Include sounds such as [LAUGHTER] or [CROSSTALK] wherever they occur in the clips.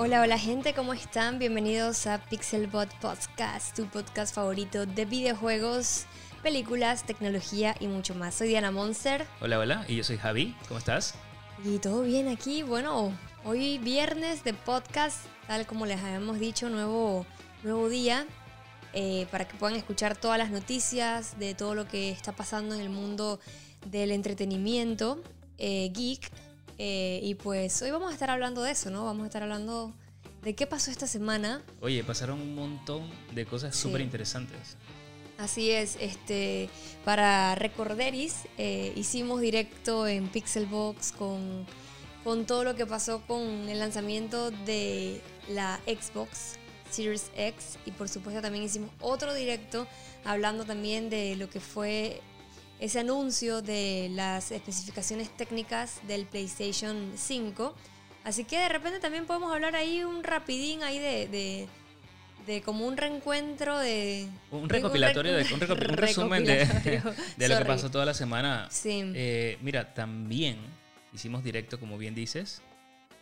Hola, hola gente, ¿cómo están? Bienvenidos a Pixelbot Podcast, tu podcast favorito de videojuegos, películas, tecnología y mucho más. Soy Diana Monster. Hola, hola, y yo soy Javi. ¿Cómo estás? Y todo bien aquí. Bueno, hoy viernes de podcast, tal como les habíamos dicho, nuevo, nuevo día. eh, para que puedan escuchar todas las noticias de todo lo que está pasando en el mundo del entretenimiento eh, geek. Eh, y pues hoy vamos a estar hablando de eso, ¿no? Vamos a estar hablando de qué pasó esta semana. Oye, pasaron un montón de cosas Sí. súper interesantes. Así es, este, para Recorderis eh, hicimos directo en Pixelbox con, con todo lo que pasó con el lanzamiento de la Xbox Series X y por supuesto también hicimos otro directo hablando también de lo que fue ese anuncio de las especificaciones técnicas del PlayStation 5. Así que de repente también podemos hablar ahí un rapidín ahí de, de, de como un reencuentro de... Un recopilatorio, de, un, un [LAUGHS] resumen de, [LAUGHS] de lo que pasó toda la semana. Sí. Eh, mira, también hicimos directo, como bien dices,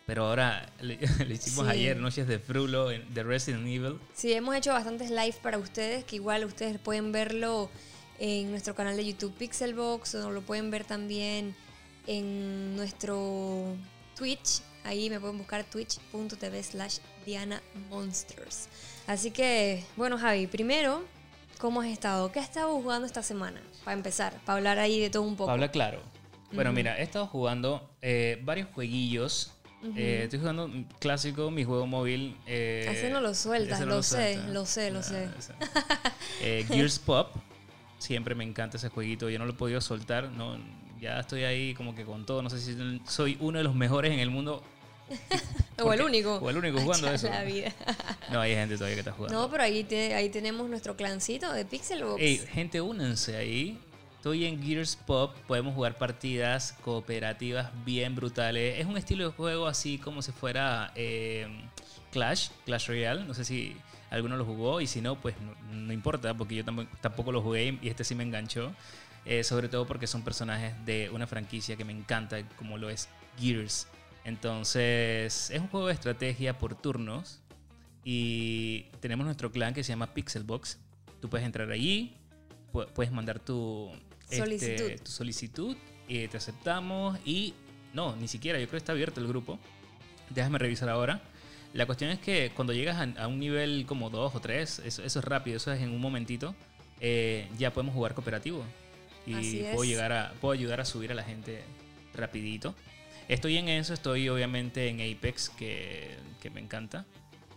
pero ahora [LAUGHS] le, le hicimos Sí. ayer, Noches de Frulo, de Resident Evil. Sí, hemos hecho bastantes live para ustedes, que igual ustedes pueden verlo en nuestro canal de YouTube Pixelbox o lo pueden ver también en nuestro Twitch. Ahí me pueden buscar twitch.tv slash Diana Monsters. Así que, bueno Javi, primero, ¿cómo has estado? ¿Qué has estado jugando esta semana? Para empezar, para hablar ahí de todo un poco. Habla claro. Bueno, mira, he estado jugando eh, varios jueguillos. Eh, estoy jugando clásico, mi juego móvil. Eh, Así no lo sueltas, lo sé, suelta. lo sé, lo Ah, sé. [LAUGHS] Eh, Gears Pop. Siempre me encanta ese jueguito. Yo no lo he podido soltar. No, ya estoy ahí como que con todo. No sé si soy uno de los mejores en el mundo. [LAUGHS] O el único. o el único jugando eso. la vida. [LAUGHS] No, hay gente todavía que está jugando. No, pero ahí, te- ahí tenemos nuestro clancito de Pixelbox. Ey, gente, únanse ahí. Estoy en Gears Pop. Podemos jugar partidas cooperativas bien brutales. Es un estilo de juego así como si fuera eh, Clash, Clash Royale. No sé si alguno lo jugó y si no, pues no, no importa porque yo tampoco, tampoco lo jugué y este sí me enganchó. Eh, sobre todo porque son personajes de una franquicia que me encanta, como lo es Gears. Entonces, es un juego de estrategia por turnos. Y tenemos nuestro clan que se llama Pixelbox. Tú puedes entrar allí, pu- puedes mandar tu este, Solicitud. tu solicitud y te aceptamos. Y no, ni siquiera, yo creo que está abierto el grupo. Déjame revisar ahora. La cuestión es que cuando llegas a, a un nivel como 2 o 3, eso, eso es rápido, eso es en un momentito, eh, ya podemos jugar cooperativo. Y puedo, llegar a, puedo ayudar a subir a la gente rapidito. Estoy en eso, estoy obviamente en Apex, que, que me encanta.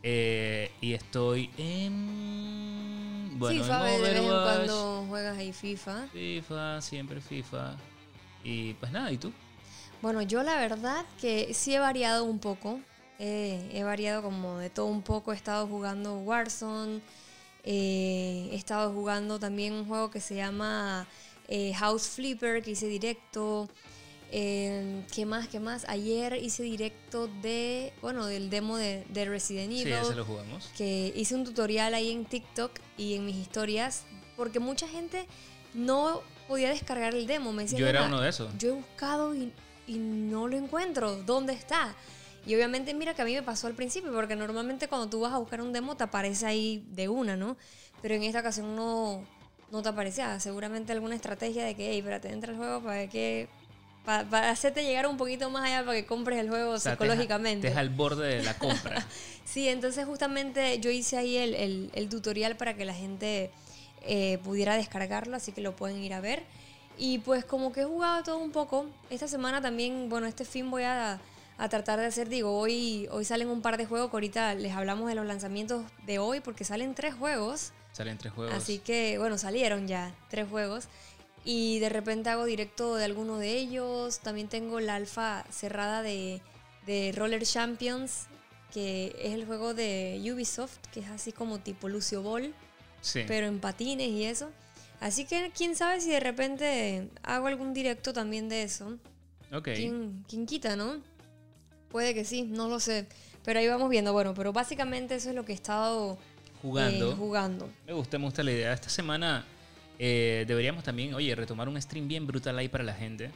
Eh, y estoy en... Bueno, FIFA, en de vez en cuando juegas ahí FIFA. FIFA, siempre FIFA. Y pues nada, ¿y tú? Bueno, yo la verdad que sí he variado un poco. Eh, he variado como de todo un poco. He estado jugando Warzone. eh, he estado jugando también un juego que se llama eh, House Flipper, que hice directo. Eh, ¿Qué más? ¿Qué más? Ayer hice directo de, bueno, del demo de, de Resident Evil. Sí, ese lo jugamos. que hice un tutorial ahí en TikTok y en mis historias, porque mucha gente no podía descargar el demo. Me decían, Yo era "Diana, uno de esos. Yo he buscado y, y no lo encuentro. ¿Dónde está? Y obviamente mira que a mí me pasó al principio, porque normalmente cuando tú vas a buscar un demo te aparece ahí de una, ¿no? Pero en esta ocasión no, no te aparecía. Seguramente alguna estrategia de que, hey, espérate, entra al juego para que... Para, hacerte llegar un poquito más allá para que compres el juego O sea, psicológicamente. Te deja al borde de la compra. [LAUGHS] Sí, entonces justamente yo hice ahí el, el- el tutorial para que la gente eh, pudiera descargarlo, así que lo pueden ir a ver. Y pues como que he jugado todo un poco. Esta semana también, bueno, este fin voy a, a tratar de hacer, digo, hoy, hoy salen un par de juegos que ahorita les hablamos de los lanzamientos de hoy porque salen tres juegos. Salen tres juegos. Así que, bueno, salieron ya tres juegos. Y de repente hago directo de alguno de ellos. También tengo la alfa cerrada de, de Roller Champions, que es el juego de Ubisoft, que es así como tipo Lucio Ball, sí. pero en patines y eso. Así que quién sabe si de repente hago algún directo también de eso. ok. ¿Quién, quién quita, no? Puede que sí, no lo sé. Pero ahí vamos viendo. Bueno, pero básicamente eso es lo que he estado Jugando. eh, jugando. Me gusta, me gusta la idea. Esta semana eh, deberíamos también, oye, retomar un stream bien brutal ahí para la gente.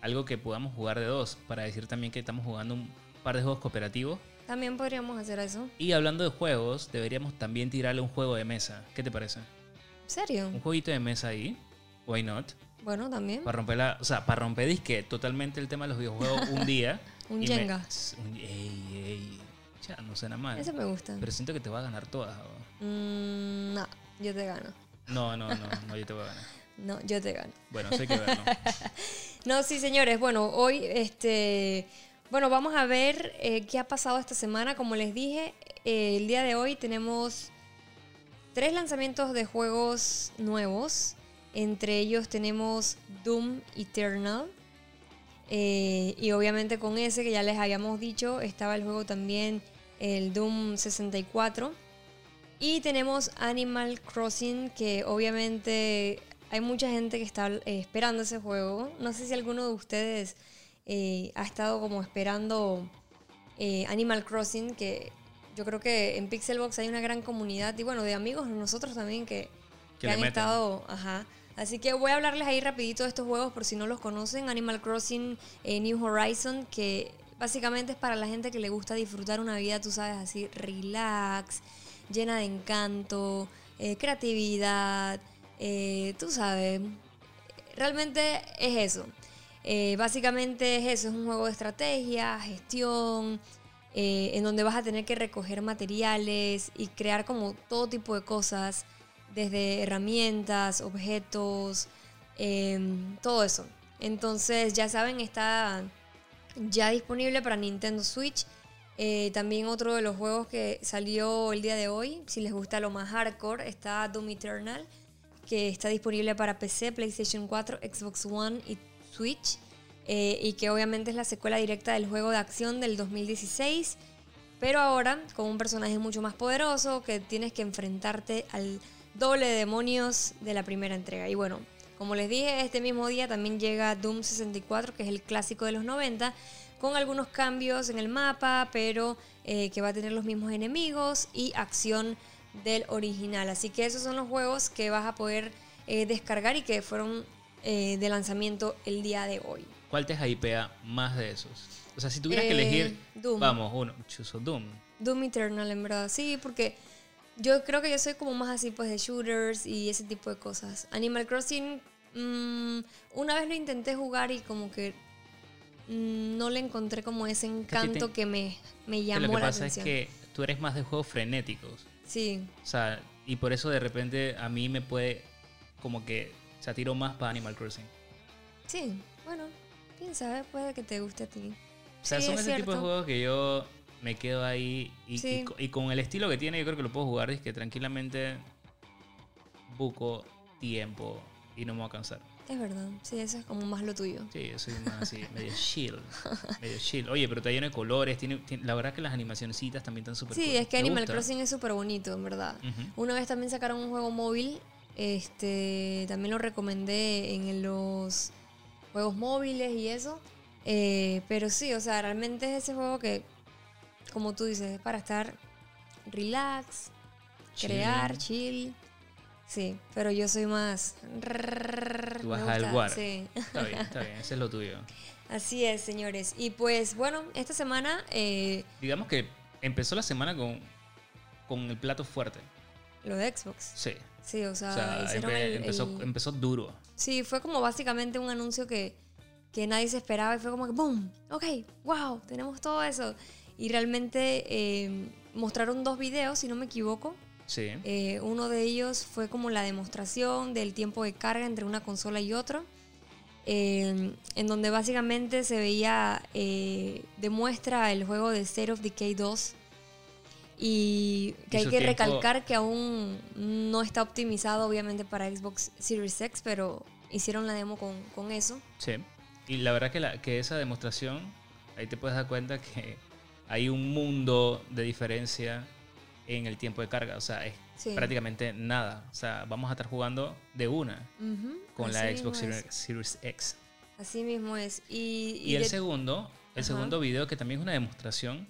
Algo que podamos jugar de dos, para decir también que estamos jugando un par de juegos cooperativos. también podríamos hacer eso. Y hablando de juegos, deberíamos también tirarle un juego de mesa. ¿Qué te parece? ¿En serio? Un jueguito de mesa ahí. Why not? Bueno, también. Para romper la, o sea, para romper disque totalmente el tema de los videojuegos un día. [LAUGHS] Un y me- Jenga. un- ey, ey. Ya, no suena mal. Ese me gusta. Pero siento que te va a ganar todas. Mm, no, yo te gano. No, no, no, no, yo te voy a ganar. [LAUGHS] No, yo te gano. Bueno, hay que verlo. [LAUGHS] No, sí, señores. Bueno, hoy, este, bueno, vamos a ver eh, qué ha pasado esta semana. Como les dije, eh, el día de hoy tenemos tres lanzamientos de juegos nuevos. Entre ellos tenemos Doom Eternal. Eh, y obviamente con ese que ya les habíamos dicho, estaba el juego también, el Doom 64. Y tenemos Animal Crossing, que obviamente hay mucha gente que está eh, esperando ese juego. No sé si alguno de ustedes eh, ha estado como esperando eh, Animal Crossing, que yo creo que en Pixelbox hay una gran comunidad y bueno, de amigos, nosotros también que, Que han meten. estado, ajá. Así que voy a hablarles ahí rapidito de estos juegos por si no los conocen. Animal Crossing eh, New Horizon, que básicamente es para la gente que le gusta disfrutar una vida, tú sabes, así relax, llena de encanto, eh, creatividad, eh, tú sabes. Realmente es eso. Eh, básicamente es eso, es un juego de estrategia, gestión, en donde vas a tener que recoger materiales y crear como todo tipo de cosas, desde herramientas, objetos, em, todo eso. Entonces, ya saben, está ya disponible para Nintendo Switch. Eh, también otro de los juegos que salió el día de hoy, si les gusta lo más hardcore, está Doom Eternal, que está disponible para PC, PlayStation 4, Xbox One y Switch. eh, y que obviamente es la secuela directa del juego de acción del 2016. Pero ahora con un personaje mucho más poderoso que tienes que enfrentarte al doble de demonios de la primera entrega. Y bueno, como les dije, este mismo día también llega Doom 64, que es el clásico de los 90, con algunos cambios en el mapa, pero eh, que va a tener los mismos enemigos y acción del original. Así que esos son los juegos que vas a poder eh, descargar y que fueron eh, de lanzamiento el día de hoy. ¿Cuál te hypea más de esos? O sea, si tuvieras que elegir, Doom. vamos, uno, chuzo Doom. Doom Eternal, en verdad. Sí, porque yo creo que yo soy como más así, pues, de shooters y ese tipo de cosas. Animal Crossing, mm, una vez lo intenté jugar y como que mm, no le encontré como ese encanto te- que me, me Que llamó lo que la pasa atención. es que tú eres más de juegos frenéticos. Sí, O sea, y por eso de repente a mí me puede como que, o sea, tiro más para Animal Crossing. sí, bueno, quién sabe, puede que te guste a ti. O sea, Sí, son es ese tipo de cierto. juegos que yo me quedo ahí y, Sí. y co- y con el estilo que tiene yo creo que lo puedo jugar es que tranquilamente buco tiempo y no me voy a cansar. Es verdad, sí, eso es como más lo tuyo. Sí, yo soy más así, [LAUGHS] medio chill. Medio chill. Oye, pero está lleno de colores. Tiene, tiene- la verdad que las animacioncitas también están súper Sí, cool. es que Me Animal gusta. Crossing es súper bonito, en verdad. Una vez también sacaron un juego móvil, este, también lo recomendé en los juegos móviles y eso. Eh, pero sí, o sea, realmente es ese juego que, como tú dices, es para estar relax, crear, chill. Sí, pero yo soy más... Tú vas al war. sí. Está bien, está bien. Ese es lo tuyo. [LAUGHS] Así es, señores. Y pues bueno, esta semana eh, Digamos que empezó la semana con, con el plato fuerte. lo de Xbox. Sí. Sí, o sea, O sea, hicieron empe- el- empezó, el- empezó duro. Sí, fue como básicamente un anuncio que, que nadie se esperaba y fue como que ¡boom! Ok, wow, tenemos todo eso. Y realmente eh, mostraron dos videos, si no me equivoco. Sí. Eh, uno de ellos fue como la demostración del tiempo de carga entre una consola y otra. eh, en donde básicamente se veía, eh, demuestra el juego de State of Decay 2. Y que Y hay que tiempo- recalcar que aún no está optimizado obviamente para Xbox Series X, pero hicieron la demo con, con eso. Sí. Y la verdad que, la, que esa demostración, ahí te puedes dar cuenta que hay un mundo de diferencia en el tiempo de carga. O sea, es Sí. prácticamente nada. O sea, vamos a estar jugando de una con la Xbox Series, es. Series X. Así mismo es. Y, Y, el de- segundo, el Ajá. segundo video, que también es una demostración,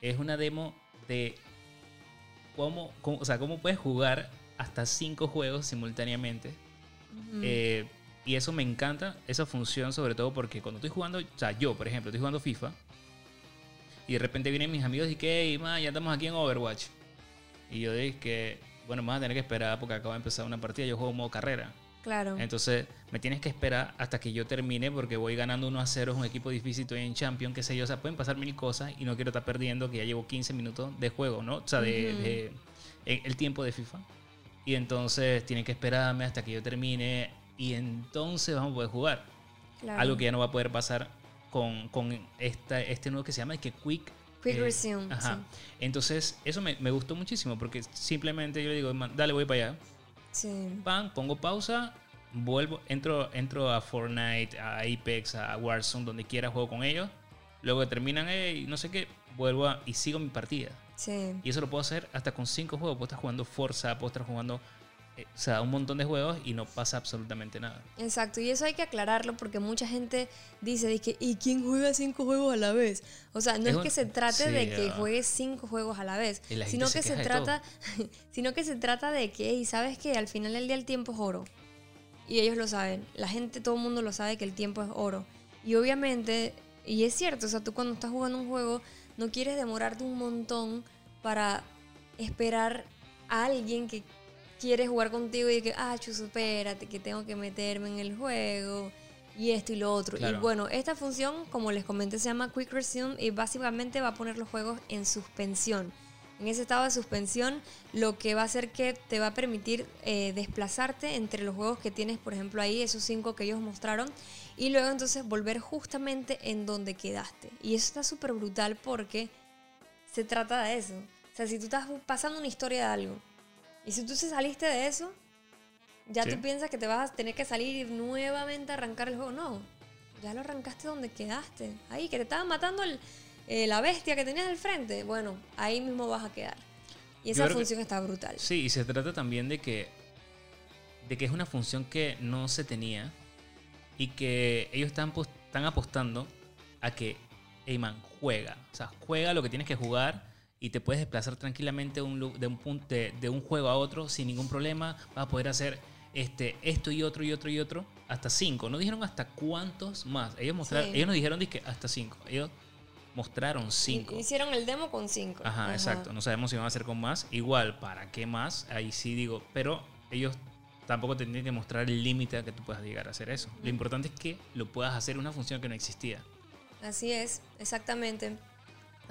es una demo de cómo, cómo- o sea, cómo puedes jugar hasta cinco juegos simultáneamente. Eh, y eso me encanta, esa función, sobre todo porque cuando estoy jugando, o sea, yo, por ejemplo, estoy jugando FIFA. Y de repente vienen mis amigos y que, hey, man, ya estamos aquí en Overwatch. Y yo dije que, bueno, vamos a tener que esperar porque acabo de empezar una partida. Yo juego modo carrera. Claro. Entonces, me tienes que esperar hasta que yo termine porque voy ganando 1 a 0. Es un equipo difícil, estoy en Champion, qué sé yo. O sea, pueden pasar mil cosas y no quiero estar perdiendo que ya llevo 15 minutos de juego, ¿no? O sea, de, de- el tiempo de FIFA. Y entonces tienen que esperarme hasta que yo termine y entonces vamos a poder jugar. claro. Algo que ya no va a poder pasar con, con esta, este nuevo que se llama que Quick. Quick eh, Resume, Ajá. sí. Entonces, eso me, me gustó muchísimo porque simplemente yo le digo, "Man, dale, voy para allá. Sí. Pongo pausa, vuelvo, entro, entro a Fortnite, a Apex, a Warzone, donde quiera juego con ellos. Luego terminan, "Ey, no sé qué, vuelvo a- y sigo mi partida. Sí. Y eso lo puedo hacer hasta con cinco juegos. Puedo estar jugando Forza, puedo estar jugando eh, o sea, un montón de juegos y no pasa absolutamente nada. Exacto, y eso hay que aclararlo porque mucha gente dice, dice ¿y quién juega cinco juegos a la vez? O sea, no Es es, un- que se trate de que juegues cinco juegos a la vez, la sino se que se trata, [LAUGHS] sino que se trata de que, y sabes que al final del día el tiempo es oro. Y ellos lo saben, la gente, todo el mundo lo sabe que el tiempo es oro. Y obviamente, y es cierto, o sea, tú cuando estás jugando un juego, no quieres demorarte un montón para esperar a alguien que quiere jugar contigo y que, ah, chus, espérate, que tengo que meterme en el juego y esto y lo otro. Claro. Y bueno, esta función, como les comenté, se llama Quick Resume y básicamente va a poner los juegos en suspensión. En ese estado de suspensión, lo que va a hacer que te va a permitir eh, desplazarte entre los juegos que tienes, por ejemplo, ahí, esos cinco que ellos mostraron, y luego entonces volver justamente en donde quedaste. Y eso está súper brutal porque se trata de eso. O sea, si tú estás pasando una historia de algo, y si tú se saliste de eso, ya Sí. tú piensas que te vas a tener que salir y nuevamente a arrancar el juego. No, ya lo arrancaste donde quedaste. Ahí, que te estaba matando el- eh, la bestia que tenías al frente. Bueno, ahí mismo vas a quedar. Y esa que- función está brutal. Sí, y se trata también de que, de que es una función que no se tenía y que ellos están, están apostando a que, hey man, juega. O sea, juega lo que tienes que jugar y te puedes desplazar tranquilamente de un, lu- de un, punto, de, de un juego a otro sin ningún problema. Vas a poder hacer este, esto y otro y otro y otro hasta cinco. No dijeron hasta cuántos más. Ellos, mostraron, Sí. ellos nos dijeron que hasta cinco. Ellos mostraron cinco. Hicieron el demo con cinco. Ajá, exacto. No sabemos si van a hacer con más. Igual, ¿para qué más? Ahí sí digo. Pero ellos tampoco tendrían que mostrar el límite a que tú puedas llegar a hacer eso. Lo importante es que lo puedas hacer una función que no existía. Así es, exactamente.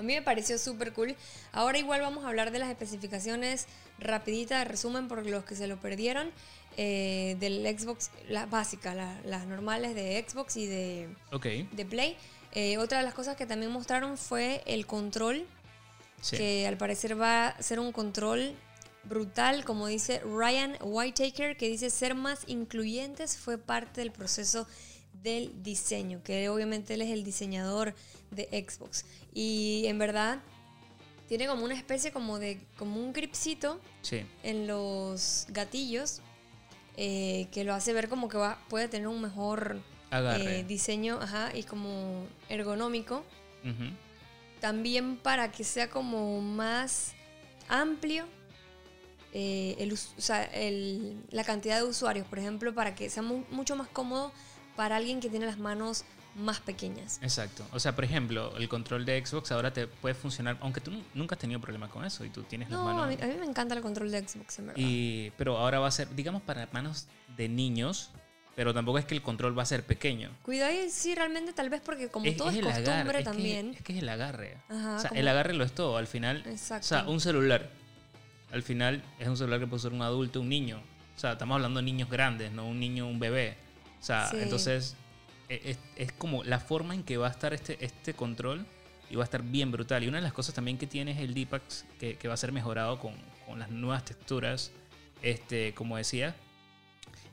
A mí me pareció súper cool. Ahora igual vamos a hablar de las especificaciones rapidita de resumen por los que se lo perdieron eh, del Xbox, las básicas, la- las normales de Xbox y de, Ok. de Play. Eh, otra de las cosas que también mostraron fue el control, Sí. que al parecer va a ser un control brutal, como dice Ryan Whitaker, que dice ser más incluyentes fue parte del proceso del diseño, que obviamente él es el diseñador de Xbox. Y en verdad tiene como una especie como de como un gripcito Sí. en los gatillos eh, que lo hace ver como que va, puede tener un mejor eh, diseño ajá, y como ergonómico. También para que sea como más amplio eh, el, us- o sea, el- la cantidad de usuarios, por ejemplo, para que sea mu- mucho más cómodo para alguien que tiene las manos más pequeñas. Exacto. O sea, por ejemplo, el control de Xbox ahora te puede funcionar, aunque tú nu- nunca has tenido problema con eso y tú tienes las No, manos. a mí, a mí me encanta el control de Xbox, en verdad. Y, pero ahora va a ser, digamos, para manos de niños, pero tampoco es que el control va a ser pequeño. Cuidado y sí, realmente tal vez porque como todo es, costumbre agarre, es que- también. Es que, es el agarre. Ajá, o sea, como- el agarre lo es todo. Al final, Exacto. o sea, un celular, al final es un celular que puede ser un adulto, un niño. O sea, estamos hablando de niños grandes, no un niño, un bebé. O sea, Sí. entonces e- es, es como la forma en que va a estar este, este control y va a estar bien brutal. Y una de las cosas también que tiene es el D-Pad que, que va a ser mejorado con, con las nuevas texturas, este, como decía,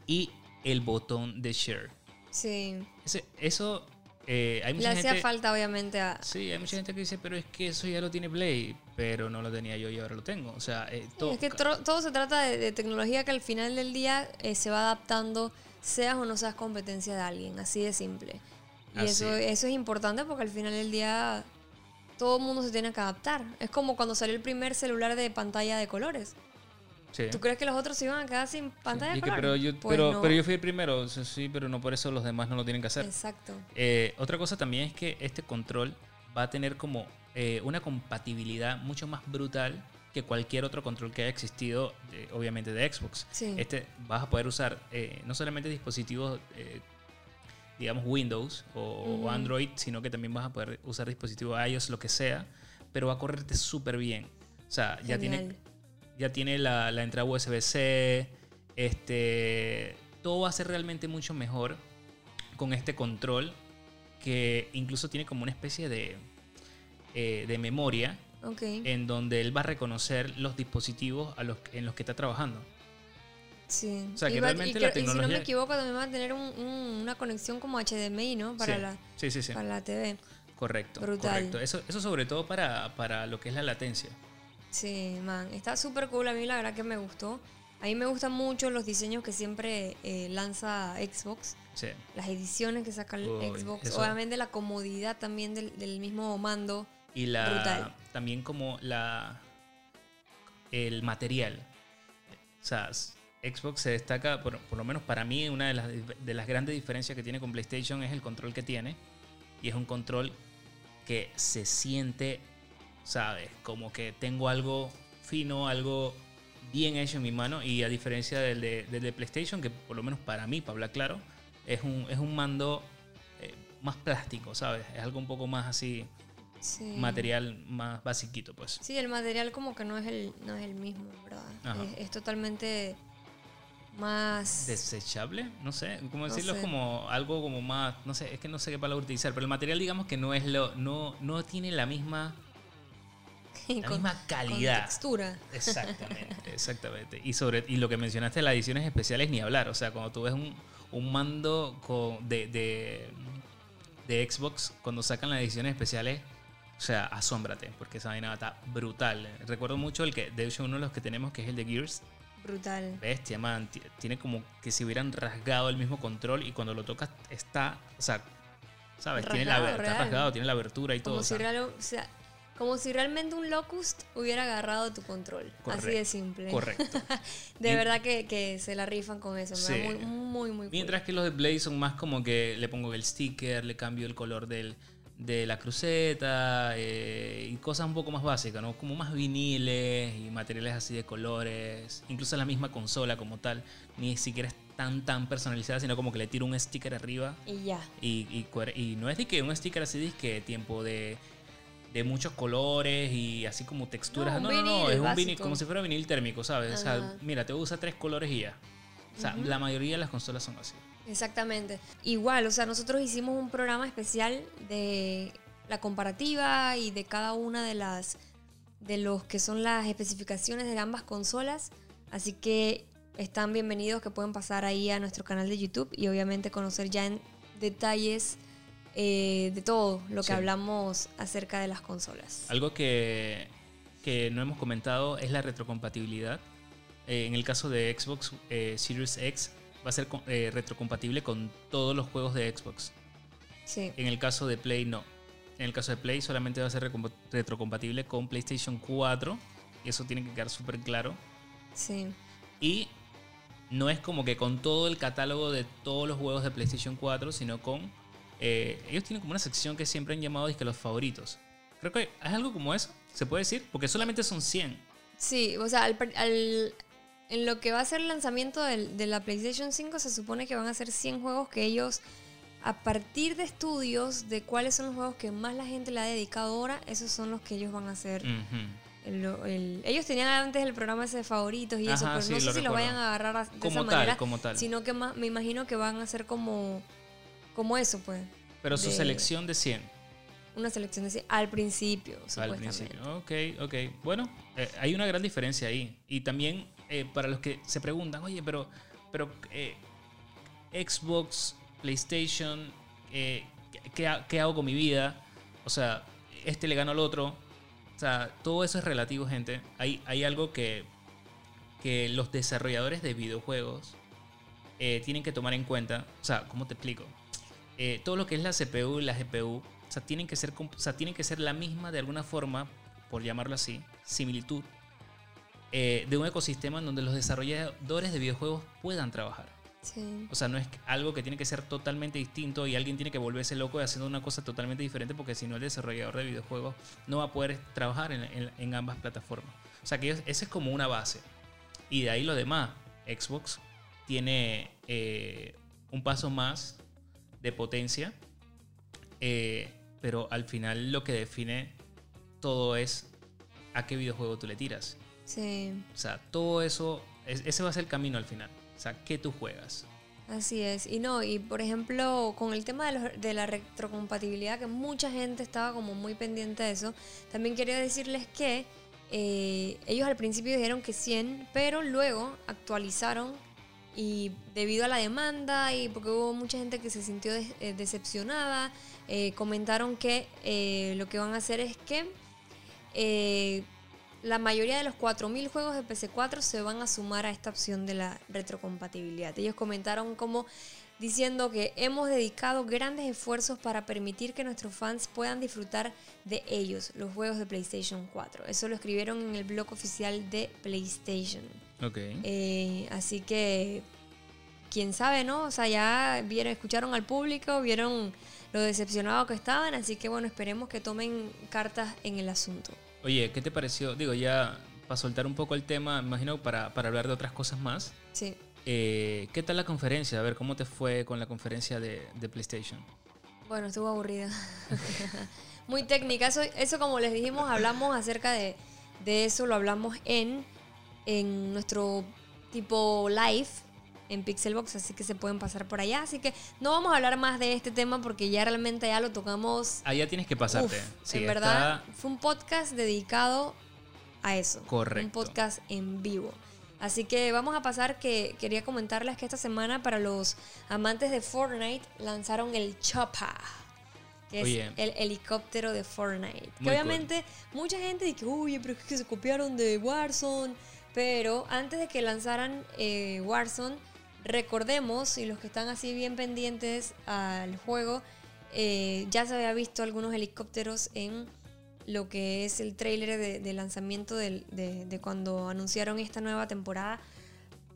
y el botón de share. Sí. Ese- eso, eh, hay Le hacía falta, obviamente, a. Sí, hay mucha gente que dice, pero es que eso ya lo tiene Play, pero no lo tenía yo y ahora lo tengo. O sea, eh, todo, es que todo se trata de, de tecnología que al final del día eh, se va adaptando, seas o no seas competencia de alguien, así de simple. Y Así eso, es. eso es importante porque al final del día todo el mundo se tiene que adaptar. Es como cuando salió el primer celular de pantalla de colores. sí. ¿Tú crees que los otros se iban a quedar sin pantalla de colores? pero, yo, Pues pero, no. pero yo fui el primero, sí, pero no por eso los demás no lo tienen que hacer. Exacto. Eh, otra cosa también es que este control va a tener como eh, una compatibilidad mucho más brutal que cualquier otro control que haya existido, eh, obviamente de Xbox. Sí. Este vas a poder usar eh, no solamente dispositivos, eh, digamos Windows o. Android, sino que también vas a poder usar dispositivos iOS, lo que sea, pero va a correrte súper bien. O sea, ya tiene, ya tiene la, la entrada USB-C, este, todo va a ser realmente mucho mejor con este control que incluso tiene como una especie de, de memoria En donde él va a reconocer los dispositivos a los, en los que está trabajando. Sí. O sea, Y que va- y realmente la Y si no tecnología- me equivoco, también va a tener un- un- una conexión como HDMI, ¿no? Para, sí, la, sí, sí, sí. para la TV. Correcto. Brutal. correcto. Eso, eso sobre todo para, para lo que es la latencia. Sí, man. Está súper cool. A mí la verdad que me gustó. A mí me gustan mucho los diseños que siempre eh, lanza Xbox. Sí. Las ediciones que saca el Uy, Xbox. eso- Obviamente la comodidad también del, del mismo mando. Y la Brutal. también como la el material. O sea, Xbox se destaca, por, por lo menos para mí, una de las, de las grandes diferencias que tiene con PlayStation es el control que tiene. Y es un control que se siente, ¿sabes? Como que tengo algo fino, algo bien hecho en mi mano. Y a diferencia del de, del de PlayStation, que por lo menos para mí, para hablar claro, es un, es un mando eh, más plástico, ¿sabes? Es algo un poco más así Sí. material más basiquito, pues. Sí, el material como que no es el, no es el mismo, ¿verdad? Es, es totalmente más... Desechable, no sé, ¿cómo No decirlo? sé. como algo como más, no sé, es que no sé qué palabra utilizar, pero el material digamos que no es lo, no, no tiene la misma, [LAUGHS] la con- misma con calidad. textura. Exactamente, exactamente. Y sobre y lo que mencionaste, las ediciones especiales ni hablar. O sea, cuando tú ves un, un mando con- de, de, de Xbox, cuando sacan las ediciones especiales, o sea, asómbrate, porque esa vaina está brutal. Recuerdo mucho el que, de hecho, uno de los que tenemos, que es el de Gears, Brutal. bestia, man. ti- Tiene como que si hubieran rasgado el mismo control y cuando lo tocas está, o sea, ¿sabes? tiene la, está rasgado, tiene la abertura y todo. Como si, sea, real- o sea, como si realmente un locust hubiera agarrado tu control. Así de simple. correcto. [LAUGHS] De verdad que, que se la rifan con eso. Sí. Muy, muy, muy cool. Mientras que los de Blaze son más como que le pongo el sticker, le cambio el color del, de la cruceta eh, y cosas un poco más básicas, ¿no? Como más viniles y materiales así de colores. Incluso la misma consola como tal, ni siquiera es tan tan personalizada, sino como que le tiro un sticker arriba Y ya. y, y, y no es de que un sticker así de que tiempo de, de muchos colores y así como texturas. No, No, no, es un vinil como si fuera vinil térmico, ¿sabes? O sea, mira, te usa tres colores y ya. O sea, la mayoría de las consolas son así. Exactamente. Igual, o sea, nosotros hicimos un programa especial de la comparativa y de cada una de las de los que son las especificaciones de ambas consolas. Así que están bienvenidos que pueden pasar ahí a nuestro canal de YouTube y obviamente conocer ya en detalles eh, de todo lo que Sí. hablamos acerca de las consolas. Algo que, que no hemos comentado es la retrocompatibilidad. Eh, en el caso de Xbox eh, Series X va a ser eh, retrocompatible con todos los juegos de Xbox. Sí, En el caso de Play no. En el caso de Play solamente va a ser retrocompatible con PlayStation 4. Y eso tiene que quedar súper claro. sí. Y no es como que con todo el catálogo de todos los juegos de PlayStation 4, sino con... eh, ellos tienen como una sección que siempre han llamado disque los favoritos. Creo que es algo como eso, se puede decir, porque solamente son 100. Sí, o sea, al al- en lo que va a ser el lanzamiento del- de la PlayStation 5 se supone que van a ser 100 juegos que ellos, a partir de estudios de cuáles son los juegos que más la gente le ha dedicado ahora, esos son los que ellos van a hacer. Ujú. el- el- ellos tenían antes el programa ese de favoritos y eso, pero sí, no sé lo si lo recuerdo. vayan a agarrar a- de Como esa tal, manera, como tal. sino que más, me imagino que van a ser como, como eso, pues. Pero su de- selección de 100 Una selección de al principio, al principio. Ok, ok. Bueno, eh, hay una gran diferencia ahí. Y también eh, para los que se preguntan, oye, pero, pero eh, Xbox, PlayStation, eh, ¿qué- ¿qué, ha- qué hago con mi vida? O sea, este le gano al otro. O sea, todo eso es relativo, gente. Hay, algo que, que los desarrolladores de videojuegos tienen que tomar en cuenta. O sea, ¿cómo te explico? Todo lo que es la CPU y la GPU, o sea, tienen que ser, o sea, tienen que ser la misma de alguna forma, por llamarlo así, similitud, eh, de un ecosistema en donde los desarrolladores de videojuegos puedan trabajar. Sí. O sea, no es algo que tiene que ser totalmente distinto y alguien tiene que volverse loco y haciendo una cosa totalmente diferente porque si no el desarrollador de videojuegos no va a poder trabajar en, en- en ambas plataformas. O sea, que esa es como una base. Y de ahí lo demás. Xbox tiene eh, un paso más de potencia, eh, pero al final lo que define todo es a qué videojuego tú le tiras. Sí, O sea, todo eso, es- ese va a ser el camino al final. O sea, ¿qué tú juegas? así es. Y no, y por ejemplo, con el tema de, los- de la retrocompatibilidad, que mucha gente estaba como muy pendiente de eso, también quería decirles que eh, ellos al principio dijeron que 100, pero luego actualizaron y debido a la demanda y porque hubo mucha gente que se sintió eh, decepcionada, eh, comentaron que eh, lo que van a hacer es que eh, la mayoría de los 4.000 juegos de PC4 se van a sumar a esta opción de la retrocompatibilidad. Ellos comentaron como diciendo que hemos dedicado grandes esfuerzos para permitir que nuestros fans puedan disfrutar de ellos, los juegos de PlayStation 4. Eso lo escribieron en el blog oficial de PlayStation. Ok. Eh, así que, quién sabe, ¿no? O sea, ya vieron, escucharon al público, vieron lo decepcionados que estaban, así que bueno, esperemos que tomen cartas en el asunto. Oye, ¿qué te pareció? Digo, ya para soltar un poco el tema, me imagino para, para hablar de otras cosas más. Sí. eh, ¿Qué tal la conferencia? A ver, ¿cómo te fue con la conferencia de, de PlayStation? Bueno, estuvo aburrida. [LAUGHS] Muy técnica. Eso, eso como les dijimos, hablamos acerca de, de eso, lo hablamos en, en nuestro tipo live en Pixelbox, así que se pueden pasar por allá. Así que no vamos a hablar más de este tema porque ya realmente ya lo tocamos. Allá tienes que pasarte. Uf, Sí, en está- verdad, fue un podcast dedicado a eso. Correcto. Un podcast en vivo. Así que vamos a pasar que quería comentarles que esta semana para los amantes de Fortnite lanzaron el Choppa. Que Oye. es el helicóptero de Fortnite. Que obviamente mucha gente dice, uy, pero es que se copiaron de Warzone. Pero antes de que lanzaran eh, Warzone, recordemos, y los que están así bien pendientes al juego, eh, ya se había visto algunos helicópteros en lo que es el trailer de, de lanzamiento de, de cuando anunciaron esta nueva temporada.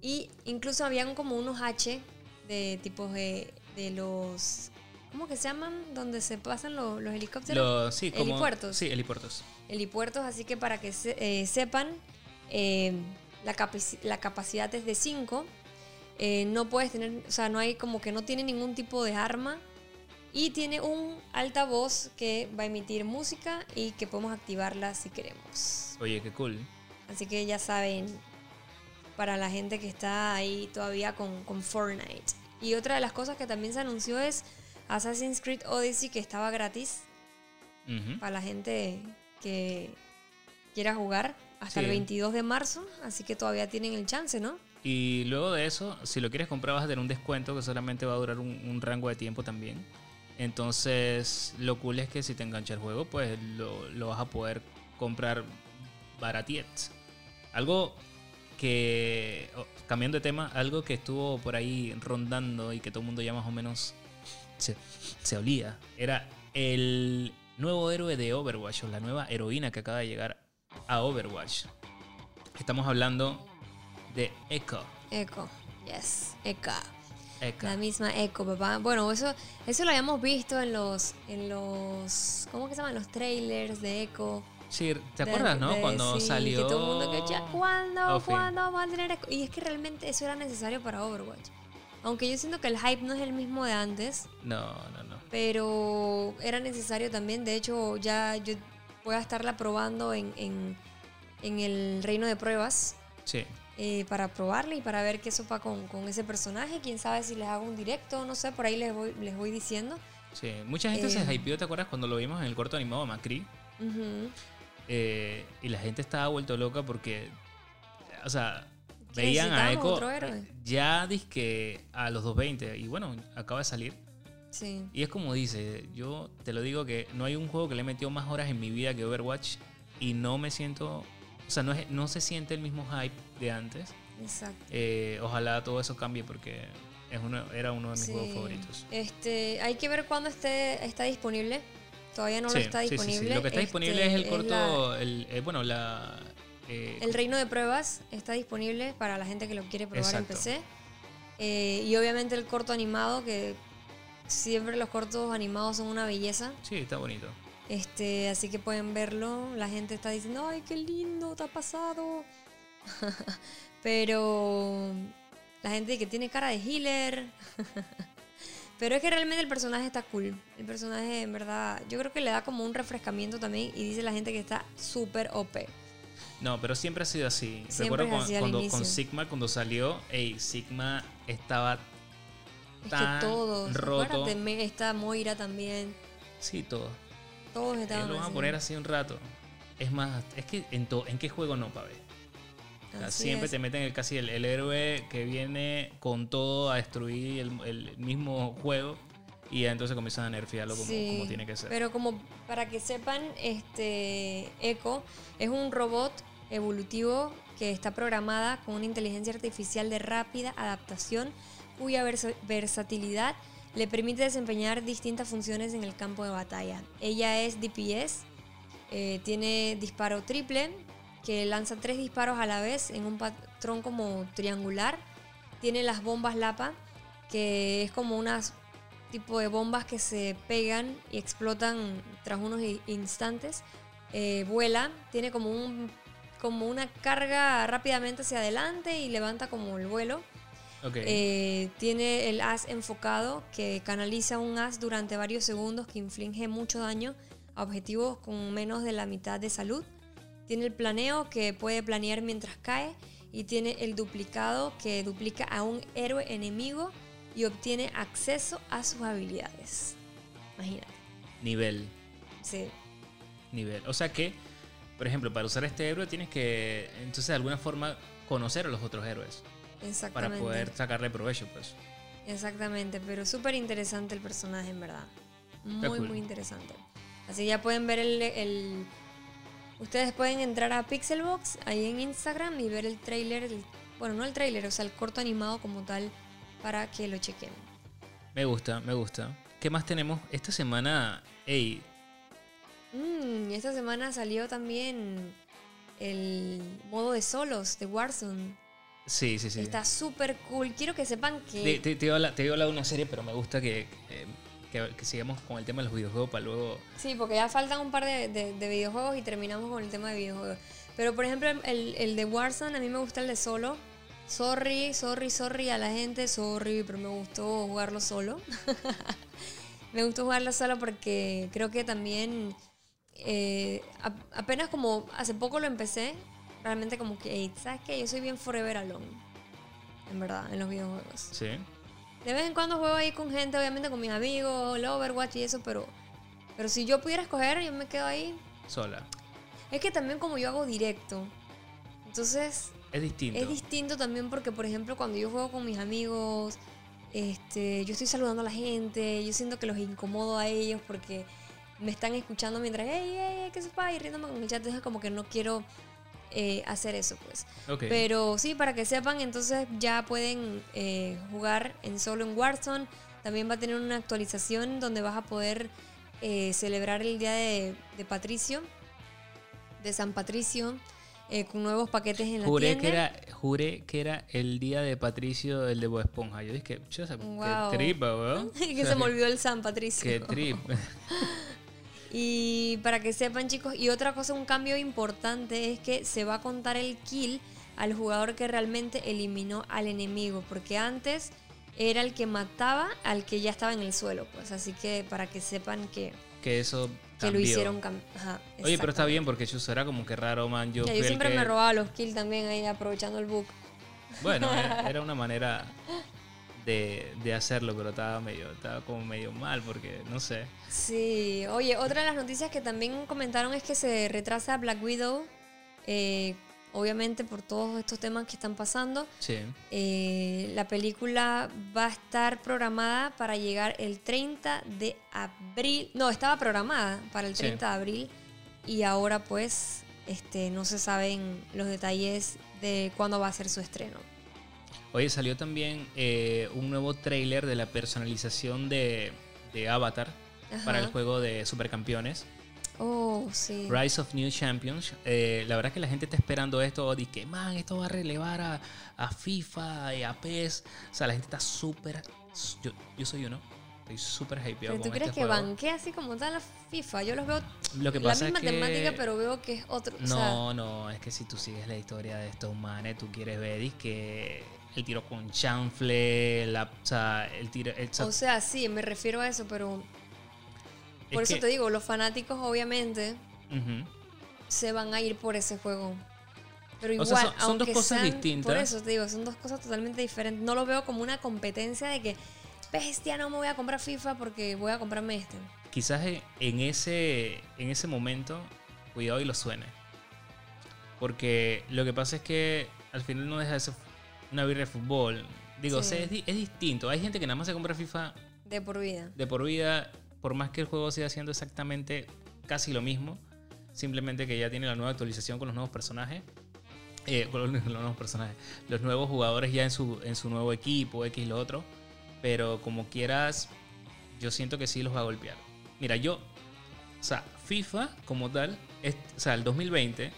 Y incluso habían como unos H de tipos de, de los... ¿Cómo que se llaman? Donde se pasan lo- los helicópteros. Sí, como, Helipuertos. Sí, helipuertos. helipuertos, así que para que se- eh, sepan, eh, la, capaci- la capacidad es de 5. No puedes tener, o sea, no hay como que no tiene ningún tipo de arma. Y tiene un altavoz que va a emitir música y que podemos activarla si queremos. Oye, qué cool. Así que ya saben, para la gente que está ahí todavía con, con Fortnite. Y otra de las cosas que también se anunció es Assassin's Creed Odyssey, que estaba gratis para la gente que quiera jugar hasta Sí. el 22 de marzo, así que todavía tienen el chance, ¿no? Y luego de eso, si lo quieres comprar vas a tener un descuento que solamente va a durar un, rango de tiempo también. Entonces, lo cool es que si te engancha el juego, pues lo, lo vas a poder comprar baratiet. Algo que, cambiando de tema, algo que estuvo por ahí rondando y que todo el mundo ya más o menos se, se olía, era el nuevo héroe de Overwatch o la nueva heroína que acaba de llegar a Overwatch. Estamos hablando de Echo. Echo, yes, Echo. Echo. La misma Echo, papá. Bueno, eso, eso lo habíamos visto en los, en los, ¿cómo que se llaman? Los trailers de Echo. Sí, ¿te De- acuerdas, no? de- Cuando sí, salió. Que todo el mundo que ya, ¿cuándo? ¿Cuándo vamos a tener Echo? Y es que realmente eso era necesario para Overwatch. Aunque yo siento que el hype no es el mismo de antes, No, no, no. pero era necesario también. De hecho, ya yo voy a estarla probando en, en, en el reino de pruebas Sí. Eh, para probarla y para ver qué sopa con, con ese personaje. Quién sabe si les hago un directo, no sé, por ahí les voy, les voy diciendo. Sí. Mucha gente se Eh. hypeó, ¿te acuerdas? Cuando lo vimos en el corto animado Macri. Ujú. Eh, y la gente estaba vuelto loca porque. O sea, veían a Echo ya disque a los 220. Y bueno, acaba de salir. Sí. Y es como dice, yo te lo digo que no hay un juego que le he metido más horas en mi vida que Overwatch. Y no me siento. O sea, no, es- no se siente el mismo hype de antes. Exacto. Eh, ojalá todo eso cambie porque es uno, era uno de mis Sí. juegos favoritos. Este, hay que ver cuándo esté, está disponible. Todavía no Sí, lo está sí, disponible. Lo que está disponible Este, es el corto, la- el, eh, bueno, la... eh, el reino de pruebas está disponible para la gente que lo quiere probar Exacto. en PC. Eh, y obviamente el corto animado, que siempre los cortos animados son una belleza. Sí, está bonito. Este, así que pueden verlo. La gente está diciendo, ay, qué lindo, te ha pasado. [LAUGHS] Pero la gente que tiene cara de healer. [LAUGHS] Pero es que realmente el personaje está cool. El personaje, en verdad, yo creo que le da como un refrescamiento también. Y dice la gente que está súper OP. No, pero siempre ha sido así. Siempre Recuerdo así cuando, con Sigma, cuando salió, ey, Sigma estaba Es tan que todos. roto. Acuérdate, me- está Moira también. Sí, todo. Todos Eh, estaban lo van a poner así un rato. Es más, es que en, to- ¿en qué juego no, Pave? O sea, Así siempre es. te meten el, casi el, el héroe que viene con todo a destruir el, el mismo juego y entonces comienzan a nerfearlo como, Sí, como tiene que ser. Pero como para que sepan, este Echo es un robot evolutivo que está programada con una inteligencia artificial de rápida adaptación cuya versa- versatilidad le permite desempeñar distintas funciones en el campo de batalla. Ella es DPS, eh, tiene disparo triple, que lanza tres disparos a la vez en un patrón como triangular. Tiene las bombas Lapa, que es como unas tipo de bombas que se pegan y explotan tras unos instantes. Eh, vuela, tiene como un como una carga rápidamente hacia adelante y levanta como el vuelo. Ok. Eh, tiene el as enfocado que canaliza un as durante varios segundos que inflige mucho daño a objetivos con menos de la mitad de salud. Tiene el planeo que puede planear mientras cae y tiene el duplicado que duplica a un héroe enemigo y obtiene acceso a sus habilidades. Imagínate. nivel. Sí. Nivel. O sea que, por ejemplo, para usar este héroe tienes que, entonces de alguna forma, conocer a los otros héroes para Exactamente. poder sacarle provecho, pues. Exactamente, pero súper interesante el personaje, en verdad. Muy, cool. muy interesante. Así ya pueden ver el, el- Ustedes pueden entrar a Pixelbox ahí en Instagram y ver el trailer, el- bueno, no el trailer, o sea, el corto animado como tal, para que lo chequen. Me gusta, me gusta. ¿Qué más tenemos? Esta semana, ey, Mm, esta semana salió también el modo de solos de Warzone. sí, sí, sí. Está súper cool. Quiero que sepan que... Te, te, te iba a hablar, te iba a hablar de una serie, pero me gusta que, que, que- que sigamos con el tema de los videojuegos para luego... Sí, porque ya faltan un par de, de- de videojuegos y terminamos con el tema de videojuegos. Pero por ejemplo, el, el de Warzone, a mí me gusta el de solo. Sorry, sorry, sorry a la gente, sorry, pero me gustó jugarlo solo. [LAUGHS] me gustó jugarlo solo porque creo que también eh, a- apenas como hace poco lo empecé, realmente como que, "Ey, ¿sabes qué? Yo soy bien forever alone. En verdad, en los videojuegos. Sí. De vez en cuando juego ahí con gente, obviamente con mis amigos, el Overwatch y eso, pero, pero si yo pudiera escoger, yo me quedo ahí. Sola. Es que también como yo hago directo, entonces Es distinto. es distinto también porque, por ejemplo, cuando yo juego con mis amigos, este, yo estoy saludando a la gente, yo siento que los incomodo a ellos porque me están escuchando mientras, hey, hey, hey, que sepa, y riéndome con el chat, entonces como que no quiero eh, hacer eso, pues. Pero sí, para que sepan, entonces ya pueden eh, jugar en solo en Warzone. También va a tener una actualización donde vas a poder eh, celebrar el día de, de Patricio, de San Patricio, eh, con nuevos paquetes en la tienda. que, era, juré que era el día de Patricio, el de Bob Esponja. Yo dije, yo Wow. qué tripa, weón. [LAUGHS] Que se me olvidó el San Patricio. Qué trip. [LAUGHS] Y para que sepan chicos, y otra cosa, un cambio importante es que se va a contar el kill al jugador que realmente eliminó al enemigo, porque antes era el que mataba al que ya estaba en el suelo, pues así que para que sepan que, que eso que lo hicieron Ajá, Oye, pero está bien porque yo era como que raro, man. Yo, Ya, siempre que- me robaba los kills también ahí aprovechando el book. Bueno, [LAUGHS] era una manera de, de hacerlo, pero estaba medio, estaba como medio mal porque, no sé. Sí, oye, otra de las noticias que también comentaron es que se retrasa Black Widow, eh, obviamente por todos estos temas que están pasando. Sí. Eh, la película va a estar programada para llegar el 30 de abril. No, estaba programada para el Sí. 30 de abril y ahora pues este, no se saben los detalles de cuándo va a ser su estreno. Oye, salió también eh, un nuevo tráiler de la personalización de, de Avatar para el juego de Supercampeones. Oh, sí. Rise of New Champions. Eh, la verdad es que la gente está esperando esto. Dice que, man, esto va a relevar a, a FIFA y a PES. O sea, la gente está súper. Yo, yo soy uno. Estoy súper hypeado ¿Pero tú con crees este que banquea así como tal la FIFA? Yo los veo Lo que la pasa misma es que... temática, pero veo que es otro. o sea, No, no, es que si tú sigues la historia de estos manes, tú quieres ver es que el tiro con chanfle, la, o sea, el tiro... el- o sea, o sea, sí, me refiero a eso, pero por es eso que- te digo, los fanáticos obviamente se van a ir por ese juego. Pero O igual, sea, son- son dos aunque cosas sean- distintas. Por eso te digo, son dos cosas totalmente diferentes. No lo veo como una competencia de que, bestia, no me voy a comprar FIFA porque voy a comprarme este. quizás en ese, en ese momento, cuidado y lo suene. Porque lo que pasa es que al final no deja de ser una birra de fútbol. Digo, o sea, Sí. es, es distinto. Hay gente que nada más se compra FIFA De por vida. de por vida, por más que el juego siga haciendo exactamente casi lo mismo, simplemente que ya tiene la nueva actualización con los nuevos personajes. eh, con los, [LAUGHS] los nuevos personajes. Los nuevos jugadores ya en su, en su nuevo equipo, X lo otro. Pero como quieras, yo siento que sí los va a golpear. Mira, yo, o sea, FIFA como tal, es, o sea, el 2020,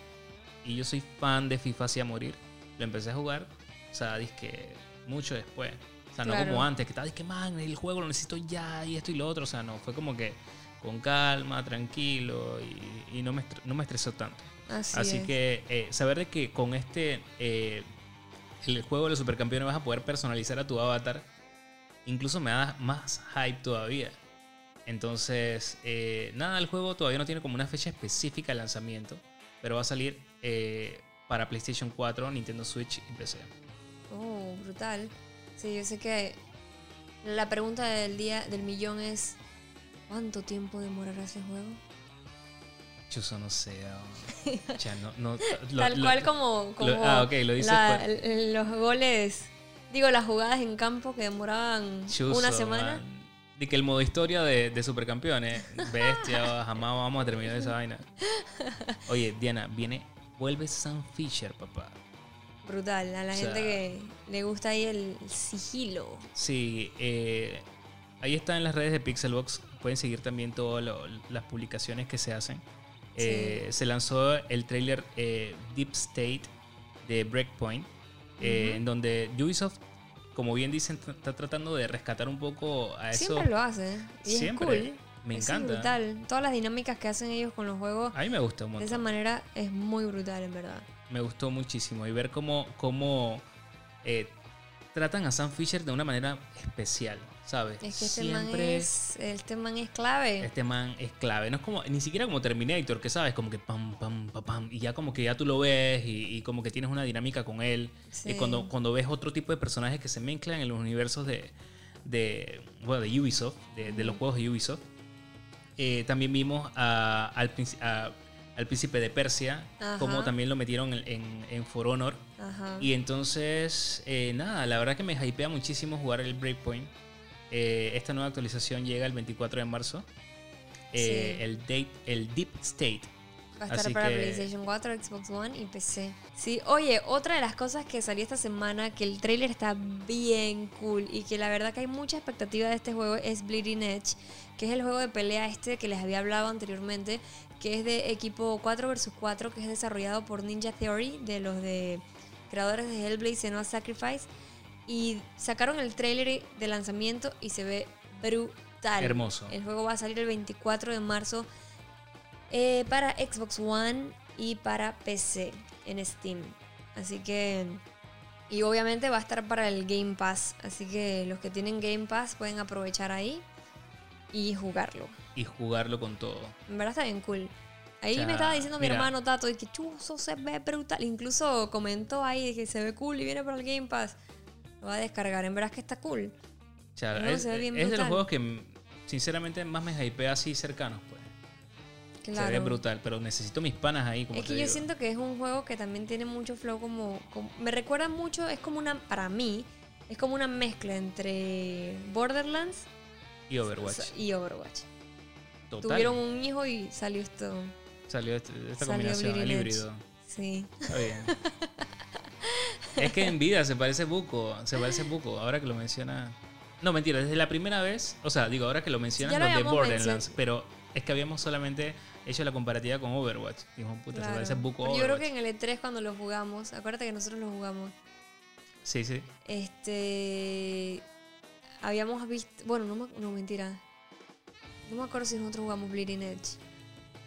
y yo soy fan de FIFA hacia morir, lo empecé a jugar, o sea, que mucho después. O sea, no Claro. como antes, que estaba, que man, el juego lo necesito ya, y esto y lo otro. O sea, no, fue como que con calma, tranquilo, y, y no, me, no me estresó tanto. Así, Así es. que eh, saber de que con este, eh, el juego de los supercampeones vas a poder personalizar a tu avatar, incluso me da más hype todavía. Entonces, eh, nada, el juego todavía no tiene como una fecha específica de lanzamiento, pero va a salir para PlayStation 4, Nintendo Switch y PC. Oh, brutal. Sí, yo sé que la pregunta del día del millón es ¿cuánto tiempo demorará ese juego? Chuso, no sé. oh. [LAUGHS] Ya, no, no, lo- Tal lo- cual como, como lo- ah, ok, lo dices la- por- l- los goles, digo, las jugadas en campo que demoraban una semana. man. De que el modo historia de, de Supercampeones, bestia, [LAUGHS] jamás vamos a terminar esa vaina. Oye, Diana, viene, vuelve Sam Fisher, papá. Brutal, a la O sea- gente que le gusta ahí el sigilo. Sí, eh, ahí está en las redes de Pixelbox. Pueden seguir también todas las publicaciones que se hacen. Eh, Se lanzó el trailer eh, Deep State de Breakpoint, eh, en donde Ubisoft, como bien dicen, está tratando de rescatar un poco a eso. Siempre lo hace. Y Siempre. es cool. Me Es encanta. brutal. Todas las dinámicas que hacen ellos con los juegos A mí me gusta un de esa manera es muy brutal, en verdad. Me gustó muchísimo y ver cómo, cómo eh, tratan a Sam Fisher de una manera especial, ¿sabes? Es que este man es, este man es clave. este man es clave. No es como, ni siquiera como Terminator, que sabes, como que pam, pam, pam, pam, y ya como que ya tú lo ves y, y como que tienes una dinámica con él. Sí. Y cuando, cuando ves otro tipo de personajes que se mezclan en los universos de, de, bueno, de Ubisoft, de, de los juegos de Ubisoft. Eh, también vimos a- al, a- al príncipe de Persia, Ajá. como también lo metieron en, en, en For Honor. Ajá. Y entonces, eh, nada, la verdad que me hypea muchísimo jugar el Breakpoint. Eh, esta nueva actualización llega el 24 de marzo. Eh, Sí. el, date, el Deep State. Va a estar así para que- PlayStation 4, Xbox One y PC. Sí, oye, otra de las cosas que salió esta semana, que el trailer está bien cool y que la verdad que hay mucha expectativa de este juego es Bleeding Edge, que es el juego de pelea este que les había hablado anteriormente, que es de equipo 4 vs 4, que es desarrollado por Ninja Theory, de los de creadores de Hellblade y Senua Sacrifice. Y sacaron el trailer de lanzamiento y se ve brutal. Hermoso. El juego va a salir el 24 de marzo eh, para Xbox One y para PC en Steam. Así que. Y obviamente va a estar para el Game Pass. Así que los que tienen Game Pass pueden aprovechar ahí y jugarlo. Y jugarlo con todo. En verdad está bien cool. Ahí O sea, me estaba diciendo mi mira. hermano Tato y que chuzo se ve brutal. Incluso comentó ahí que se ve cool y viene para el Game Pass. Lo va a descargar. En verdad es que está cool. O sea, No, es, se ve bien es de los juegos que sinceramente más me hypea así cercanos, pues. Claro. Se ve brutal, pero necesito mis panas ahí, como Es que yo digo. siento que es un juego que también tiene mucho flow como, como- Me recuerda mucho, es como una... Para mí, es como una mezcla entre Borderlands Y Overwatch. y Overwatch. Total. Tuvieron un hijo y salió esto. Salió este- esta Salió combinación, el híbrido. Sí. Está bien. [LAUGHS] es que en vida se parece buco, se parece buco, ahora que lo menciona. No, mentira, desde la primera vez, o sea, digo, ahora que lo mencionas, lo los de Borderlands, pero es que habíamos solamente hecho la comparativa con Overwatch. Dijimos, puta, se parece poco a Yo creo Overwatch. que en el E3 cuando lo jugamos, acuérdate que nosotros lo jugamos, Sí, sí. este habíamos visto, bueno, no, no mentira. No me acuerdo si nosotros jugamos Bleeding Edge.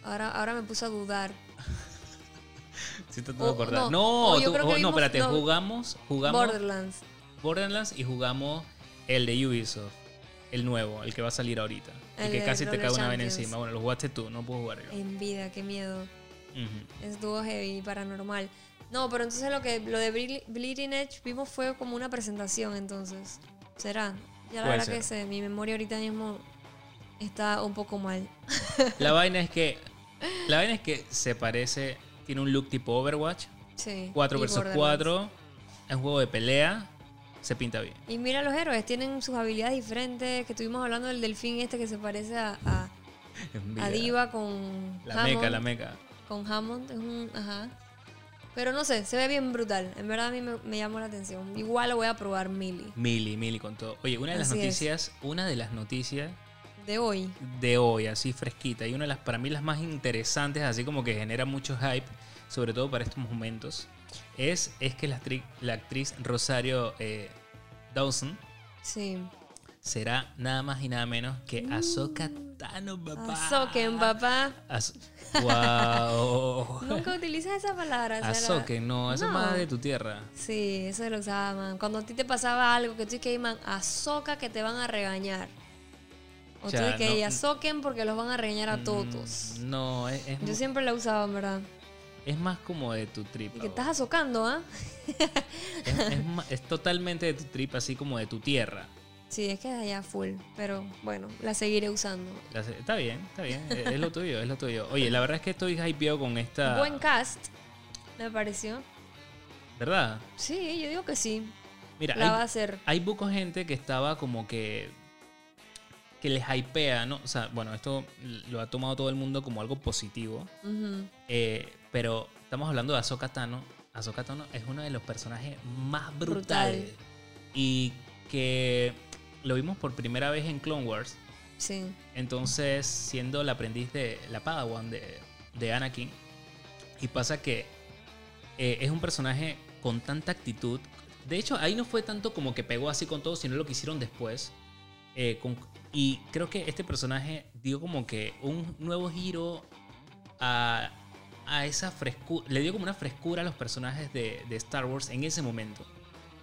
Ahora, ahora me puse a dudar. [LAUGHS] Sí te O- puedo acordar. no, No, o yo tú- oh, no, espérate, no. jugamos, jugamos Borderlands. Borderlands y jugamos el de Ubisoft, el nuevo, el que va a salir ahorita. El que casi te cae una vez encima. Bueno, lo jugaste tú, no puedo jugar yo. En vida, qué miedo. Ujú. Estuvo heavy, paranormal. No, pero entonces lo que lo de Ble- Bleeding Edge vimos fue como una presentación, entonces. ¿Será? Ya la Puede verdad ser. que sé, mi memoria ahorita mismo está un poco mal. [LAUGHS] La vaina es que la vaina es que se parece, tiene un look tipo Overwatch, Sí. 4 y versus Borderlands. 4, es un juego de pelea, se pinta bien. Y mira los héroes, tienen sus habilidades diferentes. Que estuvimos hablando del delfín este que se parece a, a, [LAUGHS] a Diva con La Hammond. meca, la meca. Con Hammond. Es un, ajá. Pero no sé, se ve bien brutal. En verdad a mí me, me llamó la atención. Igual lo voy a probar Mili. Mili, Mili con todo. Oye, una de las Así es. noticias, una de las noticias De hoy. de hoy, así fresquita, y una de las para mí las más interesantes, así como que genera mucho hype, sobre todo para estos momentos, es, es que la, actri- la actriz Rosario eh, Dawson Sí. será nada más y nada menos que Ahsoka Tano, papá. Azoken, papá. Wow. [LAUGHS] Nunca utilizas esa palabra. Sara. Azoken, no, eso es No. más de tu tierra. Sí, eso lo usaba, man. Cuando a ti te pasaba algo que tú dices que man, azoca que te van a regañar. O O tú sea, dices que no- azoquen porque los van a regañar a todos. Mm, No, es, es, Yo siempre la usaba, en verdad. es más como de tu trip. Y que estás azocando, ¿ah? Es, es ma- es totalmente de tu trip, así como de tu tierra. Sí, es que es allá full. Pero bueno, la seguiré usando. La se- Está bien, está bien. Es es lo tuyo, es lo tuyo. Oye, la verdad es que estoy hypeado con esta. Buen cast, me pareció. ¿Verdad? Sí, yo digo que sí. Mira, La va a hay, hacer. hay poca gente que estaba como que. Que les hypea, ¿no? O sea, bueno, esto lo ha tomado todo el mundo como algo positivo. Eh, pero estamos hablando de Ahsoka Tano. Ahsoka Tano es uno de los personajes más brutales. Brutal. Y que lo vimos por primera vez en Clone Wars. Sí. Entonces, siendo el aprendiz de la Padawan de, de Anakin. Y pasa que eh, es un personaje con tanta actitud. De hecho, ahí no fue tanto como que pegó así con todo, sino lo que hicieron después. Eh, con- y creo que este personaje dio como que un nuevo giro a, a esa frescura. Le dio como una frescura a los personajes de, de Star Wars en ese momento.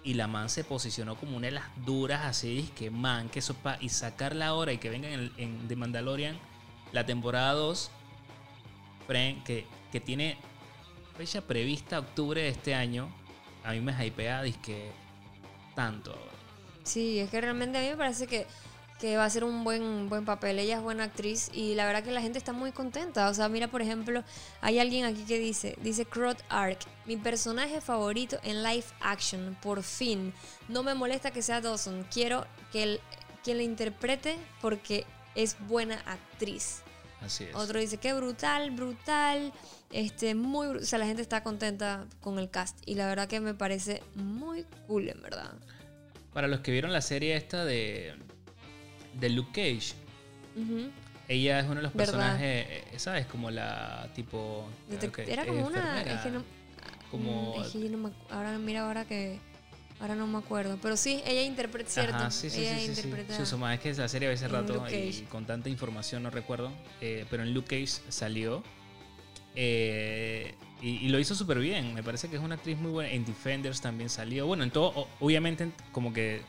Y la man se posicionó como una de las duras, así que man, que sopa. Y sacarla ahora y que venga en, en The Mandalorian, la temporada 2, Fren, que, que tiene fecha prevista octubre de este año. A mí me hypea, que tanto. Sí, es que realmente a mí me parece que, que va a ser un buen, buen papel. Ella es buena actriz y la verdad que la gente está muy contenta. O sea, mira, por ejemplo, hay alguien aquí que dice, dice Crot Ark, mi personaje favorito en live action, por fin. No me molesta que sea Dawson, quiero que el, quien la interprete porque es buena actriz. Así es. Otro dice que brutal, brutal, este, muy, o sea, la gente está contenta con el cast y la verdad que me parece muy cool, en verdad. Para los que vieron la serie esta de, de Luke Cage, ella es uno de los personajes, eh, ¿sabes? Como la tipo... Detec- Era como una. Es que no, como- Mm, es que yo no me ahora, mira, ahora que. Ahora no me acuerdo. Pero sí, ella interpreta, ¿cierto? Ajá, sí, sí, ella sí, interpreta. Sí, Usuma, es que la serie a veces rato y con tanta información no recuerdo, eh, pero en Luke Cage salió eh, y, y lo hizo súper bien. Me parece que es una actriz muy buena. En Defenders también salió. Bueno, en todo, obviamente en- como que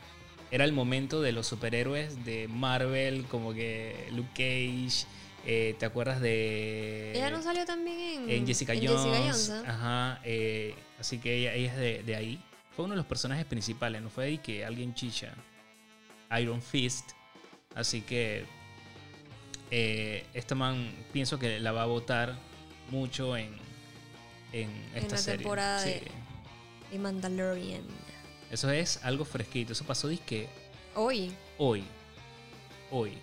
era el momento de los superhéroes de Marvel, como que Luke Cage. eh, ¿Te acuerdas de... ella no salió también en. en Jessica en Jones. Jessica Jones, ¿ah? Ajá. eh, así que ella, ella es de, de ahí. Fue uno de los personajes principales, no fue ahí que alguien chicha. Iron Fist. Así que eh, esta man pienso que la va a votar mucho en, en esta la serie. temporada Sí. de- De Mandalorian. Eso es algo fresquito. Eso pasó disque Hoy. hoy. Hoy.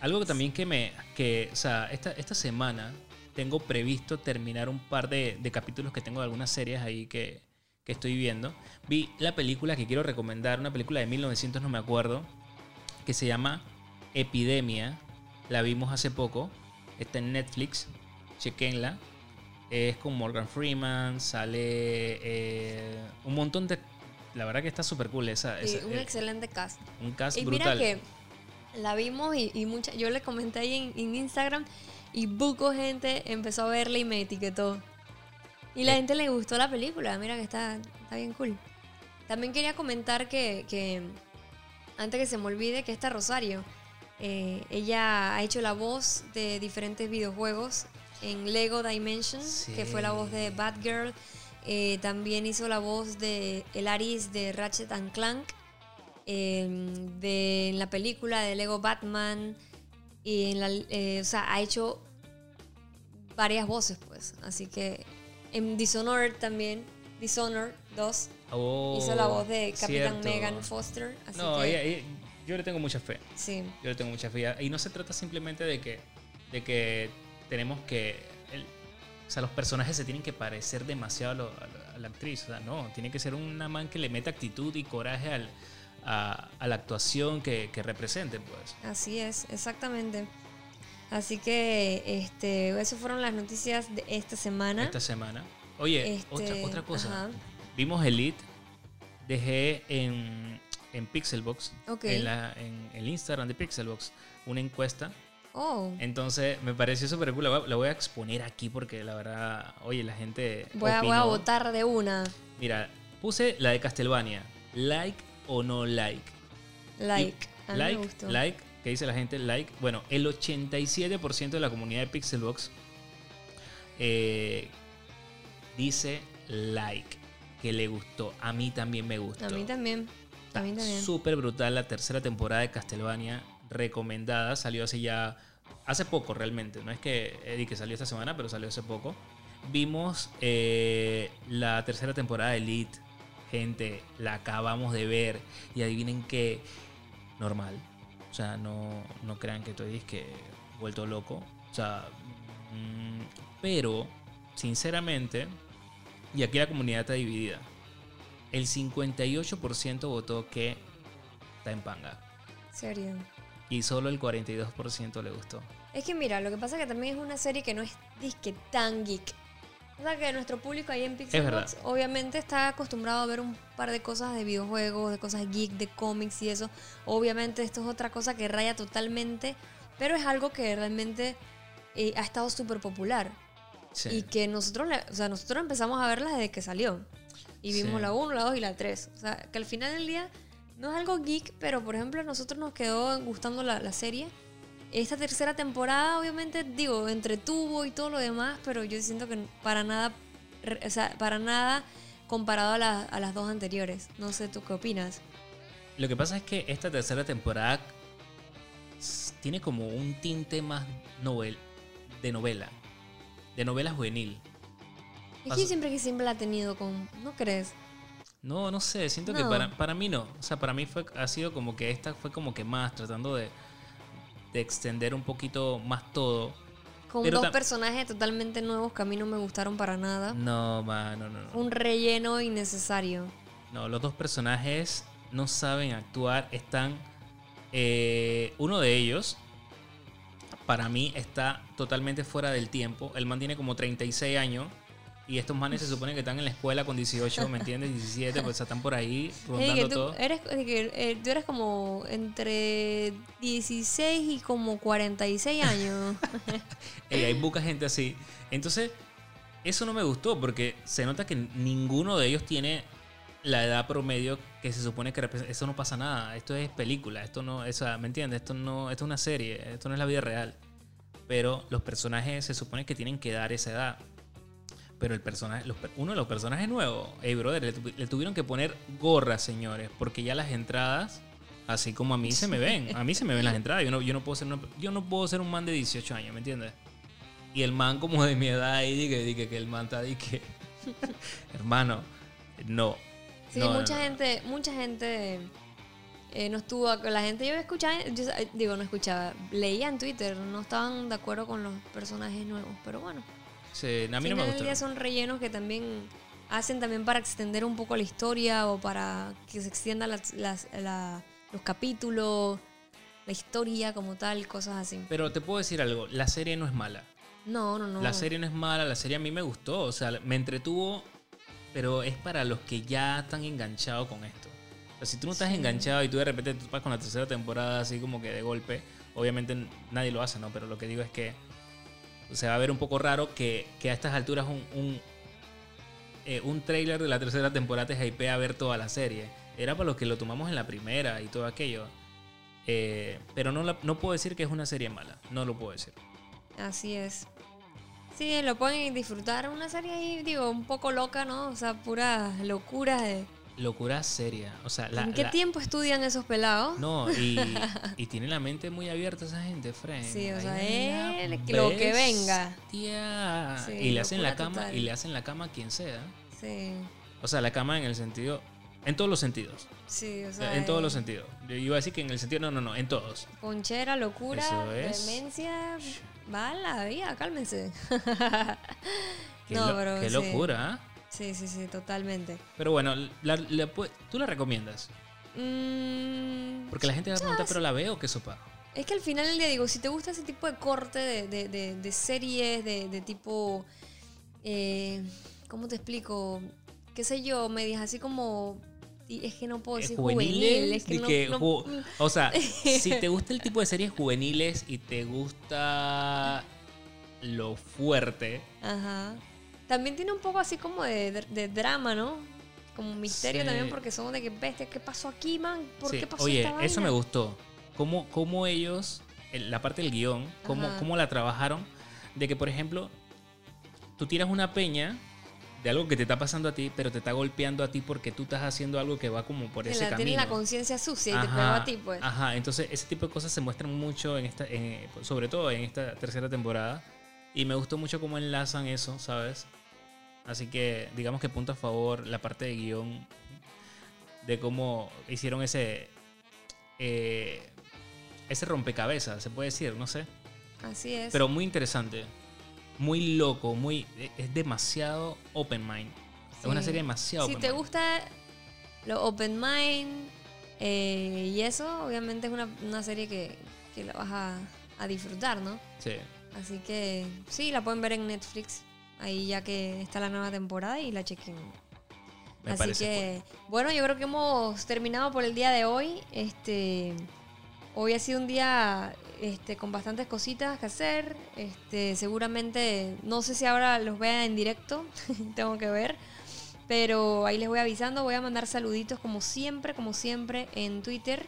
Algo que también que me. que, o sea, esta, esta semana tengo previsto terminar un par de, de capítulos que tengo de algunas series ahí que, que estoy viendo. Vi la película que quiero recomendar, una película de 1900, no me acuerdo, que se llama Epidemia. La vimos hace poco. Está en Netflix. Chequenla. Es con Morgan Freeman. Sale eh, un montón de. La verdad que está súper cool. Esa, Sí, esa- un eh, excelente cast. un cast Y brutal. mira que la vimos y, y mucha, yo le comenté ahí en, en Instagram y buco gente empezó a verla y me etiquetó. Y la Eh. gente le gustó la película, mira que está, está bien cool. También quería comentar que, que, antes que se me olvide, que esta Rosario, eh, ella ha hecho la voz de diferentes videojuegos en Lego Dimensions, que fue la voz de Batgirl. Eh, también hizo la voz de el Aris de Ratchet and Clank eh, de en la película de Lego Batman y en la, eh, o sea ha hecho varias voces pues así que en Dishonored también Dishonored 2 Oh, hizo la voz de Capitán cierto. Megan Foster así No, que ella- ella- yo le tengo mucha fe. sí Yo le tengo mucha fe. Y no se trata simplemente de que, de que tenemos que. O sea, los personajes se tienen que parecer demasiado a, lo- a la- a la actriz. O sea, no, tiene que ser una man que le meta actitud y coraje al- a, a la actuación que, que represente, pues. así es exactamente así que este esas fueron las noticias de esta semana Esta semana. Oye, Este, otra, otra cosa. ajá. Vimos Elite. Dejé en, en Pixelbox, Ok. en, la, en el Instagram de Pixelbox, una encuesta oh Entonces me pareció súper cool. La voy, a- la voy a exponer aquí porque la verdad, oye, la gente. voy a, voy a votar de una Mira, puse la de Castlevania. Like o no like. like Y a mí like, me gustó like, ¿qué dice la gente? Like. Bueno, el 87% de la comunidad de Pixelbox eh, dice like, que le gustó. A mí también me gustó. a mí también a mí también Súper brutal la tercera temporada de Castlevania, recomendada, salió hace ya, hace poco realmente, no es que, Eddie que salió esta semana, pero salió hace poco. Vimos eh, la tercera temporada de Elite, gente, la acabamos de ver y adivinen qué, normal, o sea, no, no crean que estoy que vuelto loco, o sea, mm, pero, sinceramente, y aquí la comunidad está dividida. El 58% votó que está en panga. serio Y solo el 42% le gustó. Es que mira, lo que pasa es que también es una serie que no es disque tan geek. O sea que nuestro público ahí en Pixelbox obviamente está acostumbrado a ver un par de cosas de videojuegos, de cosas geek, de cómics y eso. Obviamente esto es otra cosa que raya totalmente, pero es algo que realmente eh, ha estado súper popular. Sí. Y que nosotros, le- o sea, nosotros empezamos a verla desde que salió. Y vimos Sí. la 1, la 2 y la 3. O sea, que al final del día no es algo geek, pero por ejemplo a nosotros nos quedó gustando la, la serie. Esta tercera temporada obviamente, digo, entretuvo y todo lo demás, pero yo siento que para nada, o sea, para nada comparado a, la- a las dos anteriores. No sé, ¿tú qué opinas? Lo que pasa es que esta tercera temporada tiene como un tinte más novel, de novela. De novela juvenil. Es que yo siempre que siempre la he tenido con... ¿No crees? No, no sé, siento que para, para mí no. O sea, para mí fue, ha sido como que esta fue como que más, tratando de, de extender un poquito más todo. Con Pero dos personajes totalmente nuevos que a mí no me gustaron para nada. No, man, no, no, no. Un relleno innecesario. No, los dos personajes no saben actuar, están... eh, uno de ellos, para mí, está totalmente fuera del tiempo. El man tiene como 36 años y estos manes se supone que están en la escuela con 18, ¿me entiendes? 17, pues están por ahí [LAUGHS] rondando que tú todo. eres, que, eh, tú eres como entre 16 y como 46 años. [LAUGHS] Ey, hay poca gente así. Entonces, eso no me gustó porque se nota que ninguno de ellos tiene la edad promedio que se supone que representa. Eso no pasa nada. Esto es película. Esto no, o sea, ¿me entiendes? Esto no, esto es una serie. Esto no es la vida real. Pero los personajes se supone que tienen que dar esa edad. Pero el personaje, los uno de los personajes nuevos, hey brother, le, le tuvieron que poner gorras, señores, porque ya las entradas, así como a mí se me ven, a mí se me ven las entradas. Yo no, yo no puedo ser, una- yo no puedo ser un man de 18 años, ¿me entiendes? Y el man como de mi edad ahí, dije, dije que el man está que, [LAUGHS] hermano, no. Sí, No, mucha no. gente, mucha gente eh, no estuvo, la gente yo escuchaba, yo, digo, no escuchaba, leía en Twitter, no estaban de acuerdo con los personajes nuevos, pero bueno. Sí, a mí no al me gusta. son rellenos que también hacen también para extender un poco la historia o para que se extiendan las, las- la- los capítulos. la historia como tal, cosas así. Pero te puedo decir algo, la serie no es mala. No, no, no. La serie no es mala, la serie a mí me gustó, o sea, me entretuvo, pero es para los que ya están enganchados con esto. O sea, si tú no estás Sí. enganchado y tú de repente tú vas con la tercera temporada así como que de golpe, obviamente nadie lo hace, ¿no? Pero lo que digo es que se va a ver un poco raro que, que a estas alturas un, un, eh, un trailer de la tercera temporada te hypea a ver toda la serie. Era para los que lo tomamos en la primera y todo aquello. Eh, pero no, no puedo decir que es una serie mala, no lo puedo decir. Así es. Sí, lo pueden disfrutar. Una serie ahí, digo, un poco loca, ¿no? O sea, pura locura de... Locura seria. O sea, la, ¿En qué la- tiempo estudian esos pelados? No, y, [LAUGHS] y tiene la mente muy abierta esa gente, Fren. Sí, o sea, él, la lo que venga. Sí, y le hacen la cama, total. y le hacen la cama a quien sea. Sí, O sea, la cama en el sentido. En todos los sentidos. sí, o sea... en todos eh, los sentidos. Yo iba a decir que en el sentido. No, no, no, en todos. Ponchera, locura, es. demencia... Va a la vida, cálmense. [LAUGHS] Qué, No, lo- qué sí. locura, ¿ah? Sí, sí, sí, totalmente. Pero bueno, la- la tú la recomiendas. Mm, Porque la gente va a preguntar, pero la veo, ¿qué sopa? Es que al final del día digo, si te gusta ese tipo de corte de, de- de- de series, de, de tipo, eh, ¿cómo te explico? ¿Qué sé yo? Medias así como, es que no puedo decir juvenil, es que y no, que no- ju- o sea, si te gusta el tipo de series juveniles y te gusta lo fuerte, Ajá. También tiene un poco así como de, de- de drama, ¿no? Como misterio Sí. también porque somos de que, bestia, ¿qué pasó aquí, man? ¿Por sí, qué pasó oye, esta eso me vaina?" gustó. Cómo, cómo ellos, el- la parte del guion, cómo, Ajá. cómo la trabajaron, de que, por ejemplo, tú tiras una peña de algo que te está pasando a ti, pero te está golpeando a ti porque tú estás haciendo algo que va como por Que ese la, camino. tienen la conciencia sucia y te Ajá, pegó a ti, pues. Ajá, entonces ese tipo de cosas se muestran mucho en esta, en- sobre todo en esta tercera temporada. Y me gustó mucho cómo enlazan eso, ¿sabes? Así que digamos que punto a favor la parte de guion de cómo hicieron ese eh, ese rompecabezas, se puede decir, no sé. Así es. Pero muy interesante, muy loco, muy es demasiado open mind. Es una serie demasiado Si open te mind. gusta lo open mind eh, y eso, obviamente es una, una serie que, que la vas a, a disfrutar, ¿no? Sí. Así que sí, la pueden ver en Netflix, ahí ya que está la nueva temporada y la chequen. Me Así que, bueno, yo creo que hemos terminado por el día de hoy. Este, hoy ha sido un día este, con bastantes cositas que hacer. Este, seguramente, no sé si ahora los vea en directo, [LAUGHS] tengo que ver. Pero ahí les voy avisando, voy a mandar saluditos como siempre, como siempre en Twitter.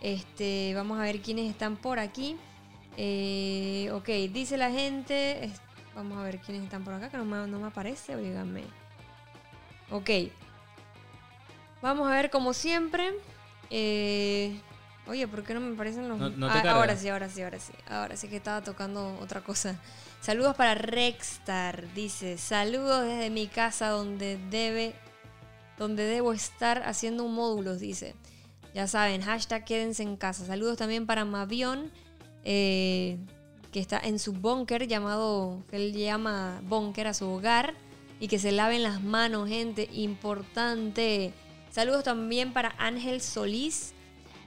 Este, vamos a ver quiénes están por aquí. Eh, ok, dice la gente. Vamos a ver quiénes están por acá, que no me, no me aparece. Oígame. Ok. Vamos a ver como siempre. Eh, oye, ¿por qué no me aparecen los... No- Ah, ahora sí, ahora sí, ahora sí. Ahora sí que estaba tocando otra cosa. Saludos para Rexstar. Dice, saludos desde mi casa donde debe... Donde debo estar haciendo un módulo, dice. Ya saben, hashtag quédense en casa. Saludos también para Mavión, eh, que está en su búnker llamado, que él llama búnker a su hogar. Y que se laven las manos, gente. Importante. Saludos también para Ángel Solís,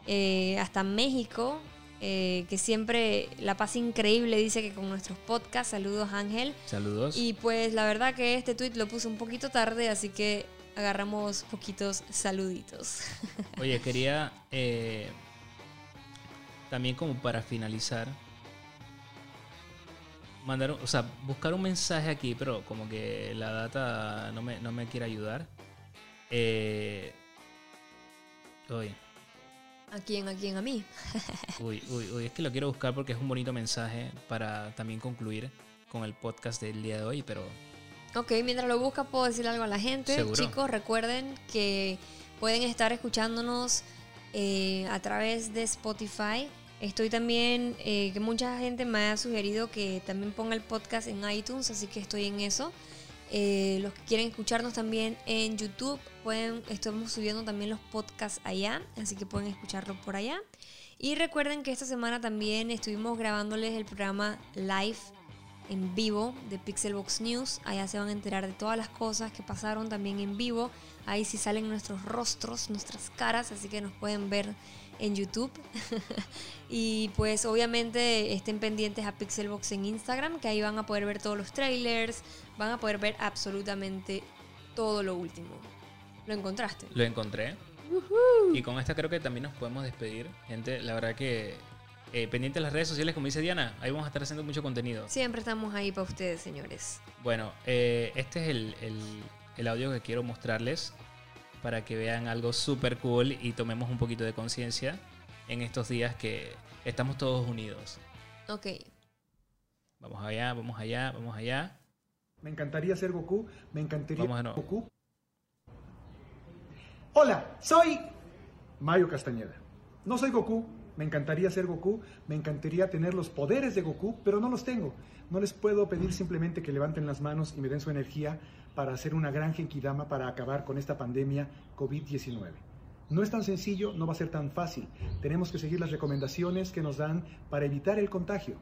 eh, hasta México, eh, que siempre la pasa increíble, dice que con nuestros podcasts. Saludos, Ángel. Saludos. Y pues la verdad que este tweet lo puse un poquito tarde, así que agarramos poquitos saluditos. Oye, quería eh, también como para finalizar mandar, o sea, buscar un mensaje aquí, pero como que la data no me, no me quiere ayudar. Eh, uy, ¿A quién? ¿A quién? A mí. [LAUGHS] uy, uy, uy, es que lo quiero buscar porque es un bonito mensaje para también concluir con el podcast del día de hoy, pero Ok, mientras lo busca puedo decir algo a la gente. Seguro. Chicos, recuerden que pueden estar escuchándonos eh, a través de Spotify. Estoy también, eh, que mucha gente me ha sugerido que también ponga el podcast en iTunes, así que estoy en eso. Eh, los que quieren escucharnos también en YouTube, pueden, estamos subiendo también los podcasts allá, así que pueden escucharlo por allá. Y recuerden que esta semana también estuvimos grabándoles el programa live en vivo de Pixelbox News. Allá se van a enterar de todas las cosas que pasaron también en vivo. Ahí sí salen nuestros rostros, nuestras caras, así que nos pueden ver en YouTube. [LAUGHS] y pues obviamente estén pendientes a Pixelbox en Instagram, que ahí van a poder ver todos los trailers, van a poder ver absolutamente todo lo último. ¿Lo encontraste? Lo encontré. Y con esta creo que también nos podemos despedir. Gente, la verdad que eh, pendiente de las redes sociales, como dice Diana, ahí vamos a estar haciendo mucho contenido. Siempre estamos ahí para ustedes, señores. Bueno, eh, este es el, el, el audio que quiero mostrarles para que vean algo súper cool y tomemos un poquito de conciencia en estos días que estamos todos unidos. Ok. Vamos allá, vamos allá, vamos allá. Me encantaría ser Goku, me encantaría Vamos de nuevo. Goku. Hola, soy Mario Castañeda. No soy Goku, me encantaría ser Goku, me encantaría tener los poderes de Goku, pero no los tengo. No les puedo pedir simplemente que levanten las manos y me den su energía para hacer una gran Genkidama para acabar con esta pandemia COVID-19. No es tan sencillo, no va a ser tan fácil. Tenemos que seguir las recomendaciones que nos dan para evitar el contagio.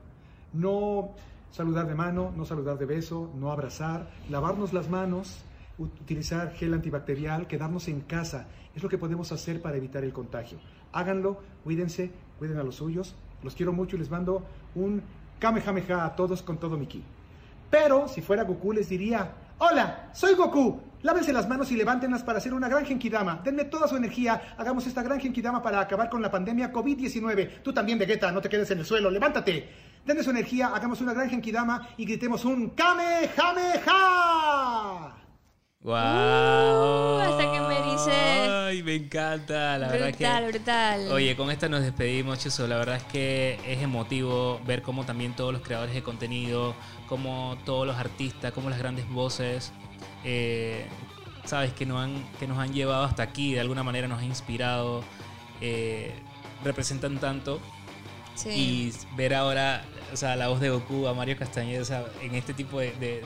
No saludar de mano, no saludar de beso, no abrazar, lavarnos las manos, utilizar gel antibacterial, quedarnos en casa. Es lo que podemos hacer para evitar el contagio. Háganlo, cuídense, cuiden a los suyos. Los quiero mucho y les mando un kamehameha a todos con todo mi ki. Pero si fuera Goku les diría, hola, soy Goku. Lávense las manos y levántenlas para hacer una gran Genkidama. Denme toda su energía. Hagamos esta gran Genkidama para acabar con la pandemia COVID-19. Tú también, Vegeta, no te quedes en el suelo. Levántate. Denme su energía, hagamos una gran Genkidama y gritemos un Kamehameha. ¡Wow! Uh, hasta que me erice. ¡Ay, me encanta! La verdad brutal, que... brutal. Oye, con esta nos despedimos, Chuso. La verdad es que es emotivo ver cómo también todos los creadores de contenido, como todos los artistas, como las grandes voces, eh, sabes, que nos, han, que nos han llevado hasta aquí, de alguna manera nos han inspirado, eh, representan tanto. Sí. Y ver ahora, o sea, la voz de Goku a Mario Castañeda, o sea, en este tipo de, de- de-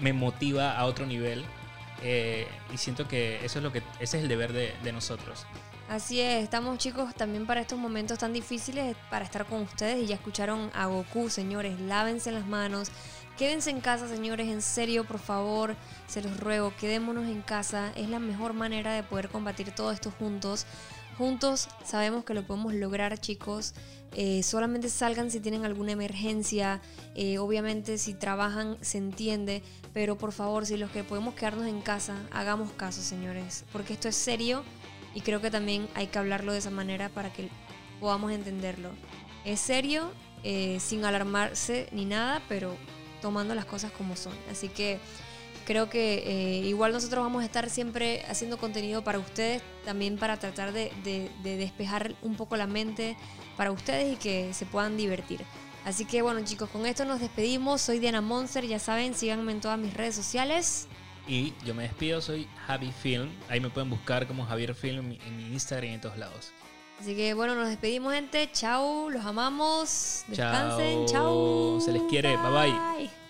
me motiva a otro nivel. Eh, y siento que eso es lo que, ese es el deber de, de nosotros. Así es, estamos chicos también para estos momentos tan difíciles para estar con ustedes y ya escucharon a Goku, señores, lávense las manos, quédense en casa, señores, en serio, por favor, se los ruego, quedémonos en casa, es la mejor manera de poder combatir todo esto juntos. Juntos sabemos que lo podemos lograr, chicos. Eh, solamente salgan si tienen alguna emergencia. Eh, obviamente si trabajan se entiende. Pero por favor, si los que podemos quedarnos en casa, hagamos caso, señores. Porque esto es serio y creo que también hay que hablarlo de esa manera para que podamos entenderlo. Es serio, eh, sin alarmarse ni nada, pero tomando las cosas como son. Así que creo que eh, igual nosotros vamos a estar siempre haciendo contenido para ustedes, también para tratar de, de- de despejar un poco la mente para ustedes y que se puedan divertir. Así que bueno chicos, con esto nos despedimos. Soy Diana Monster, ya saben, síganme en todas mis redes sociales. Y yo me despido, soy Javi Film. Ahí me pueden buscar como Javier Film en mi Instagram y en todos lados. Así que bueno, nos despedimos gente. Chau, los amamos. Descansen. Chao. Chau. Se les quiere. Bye, bye. bye.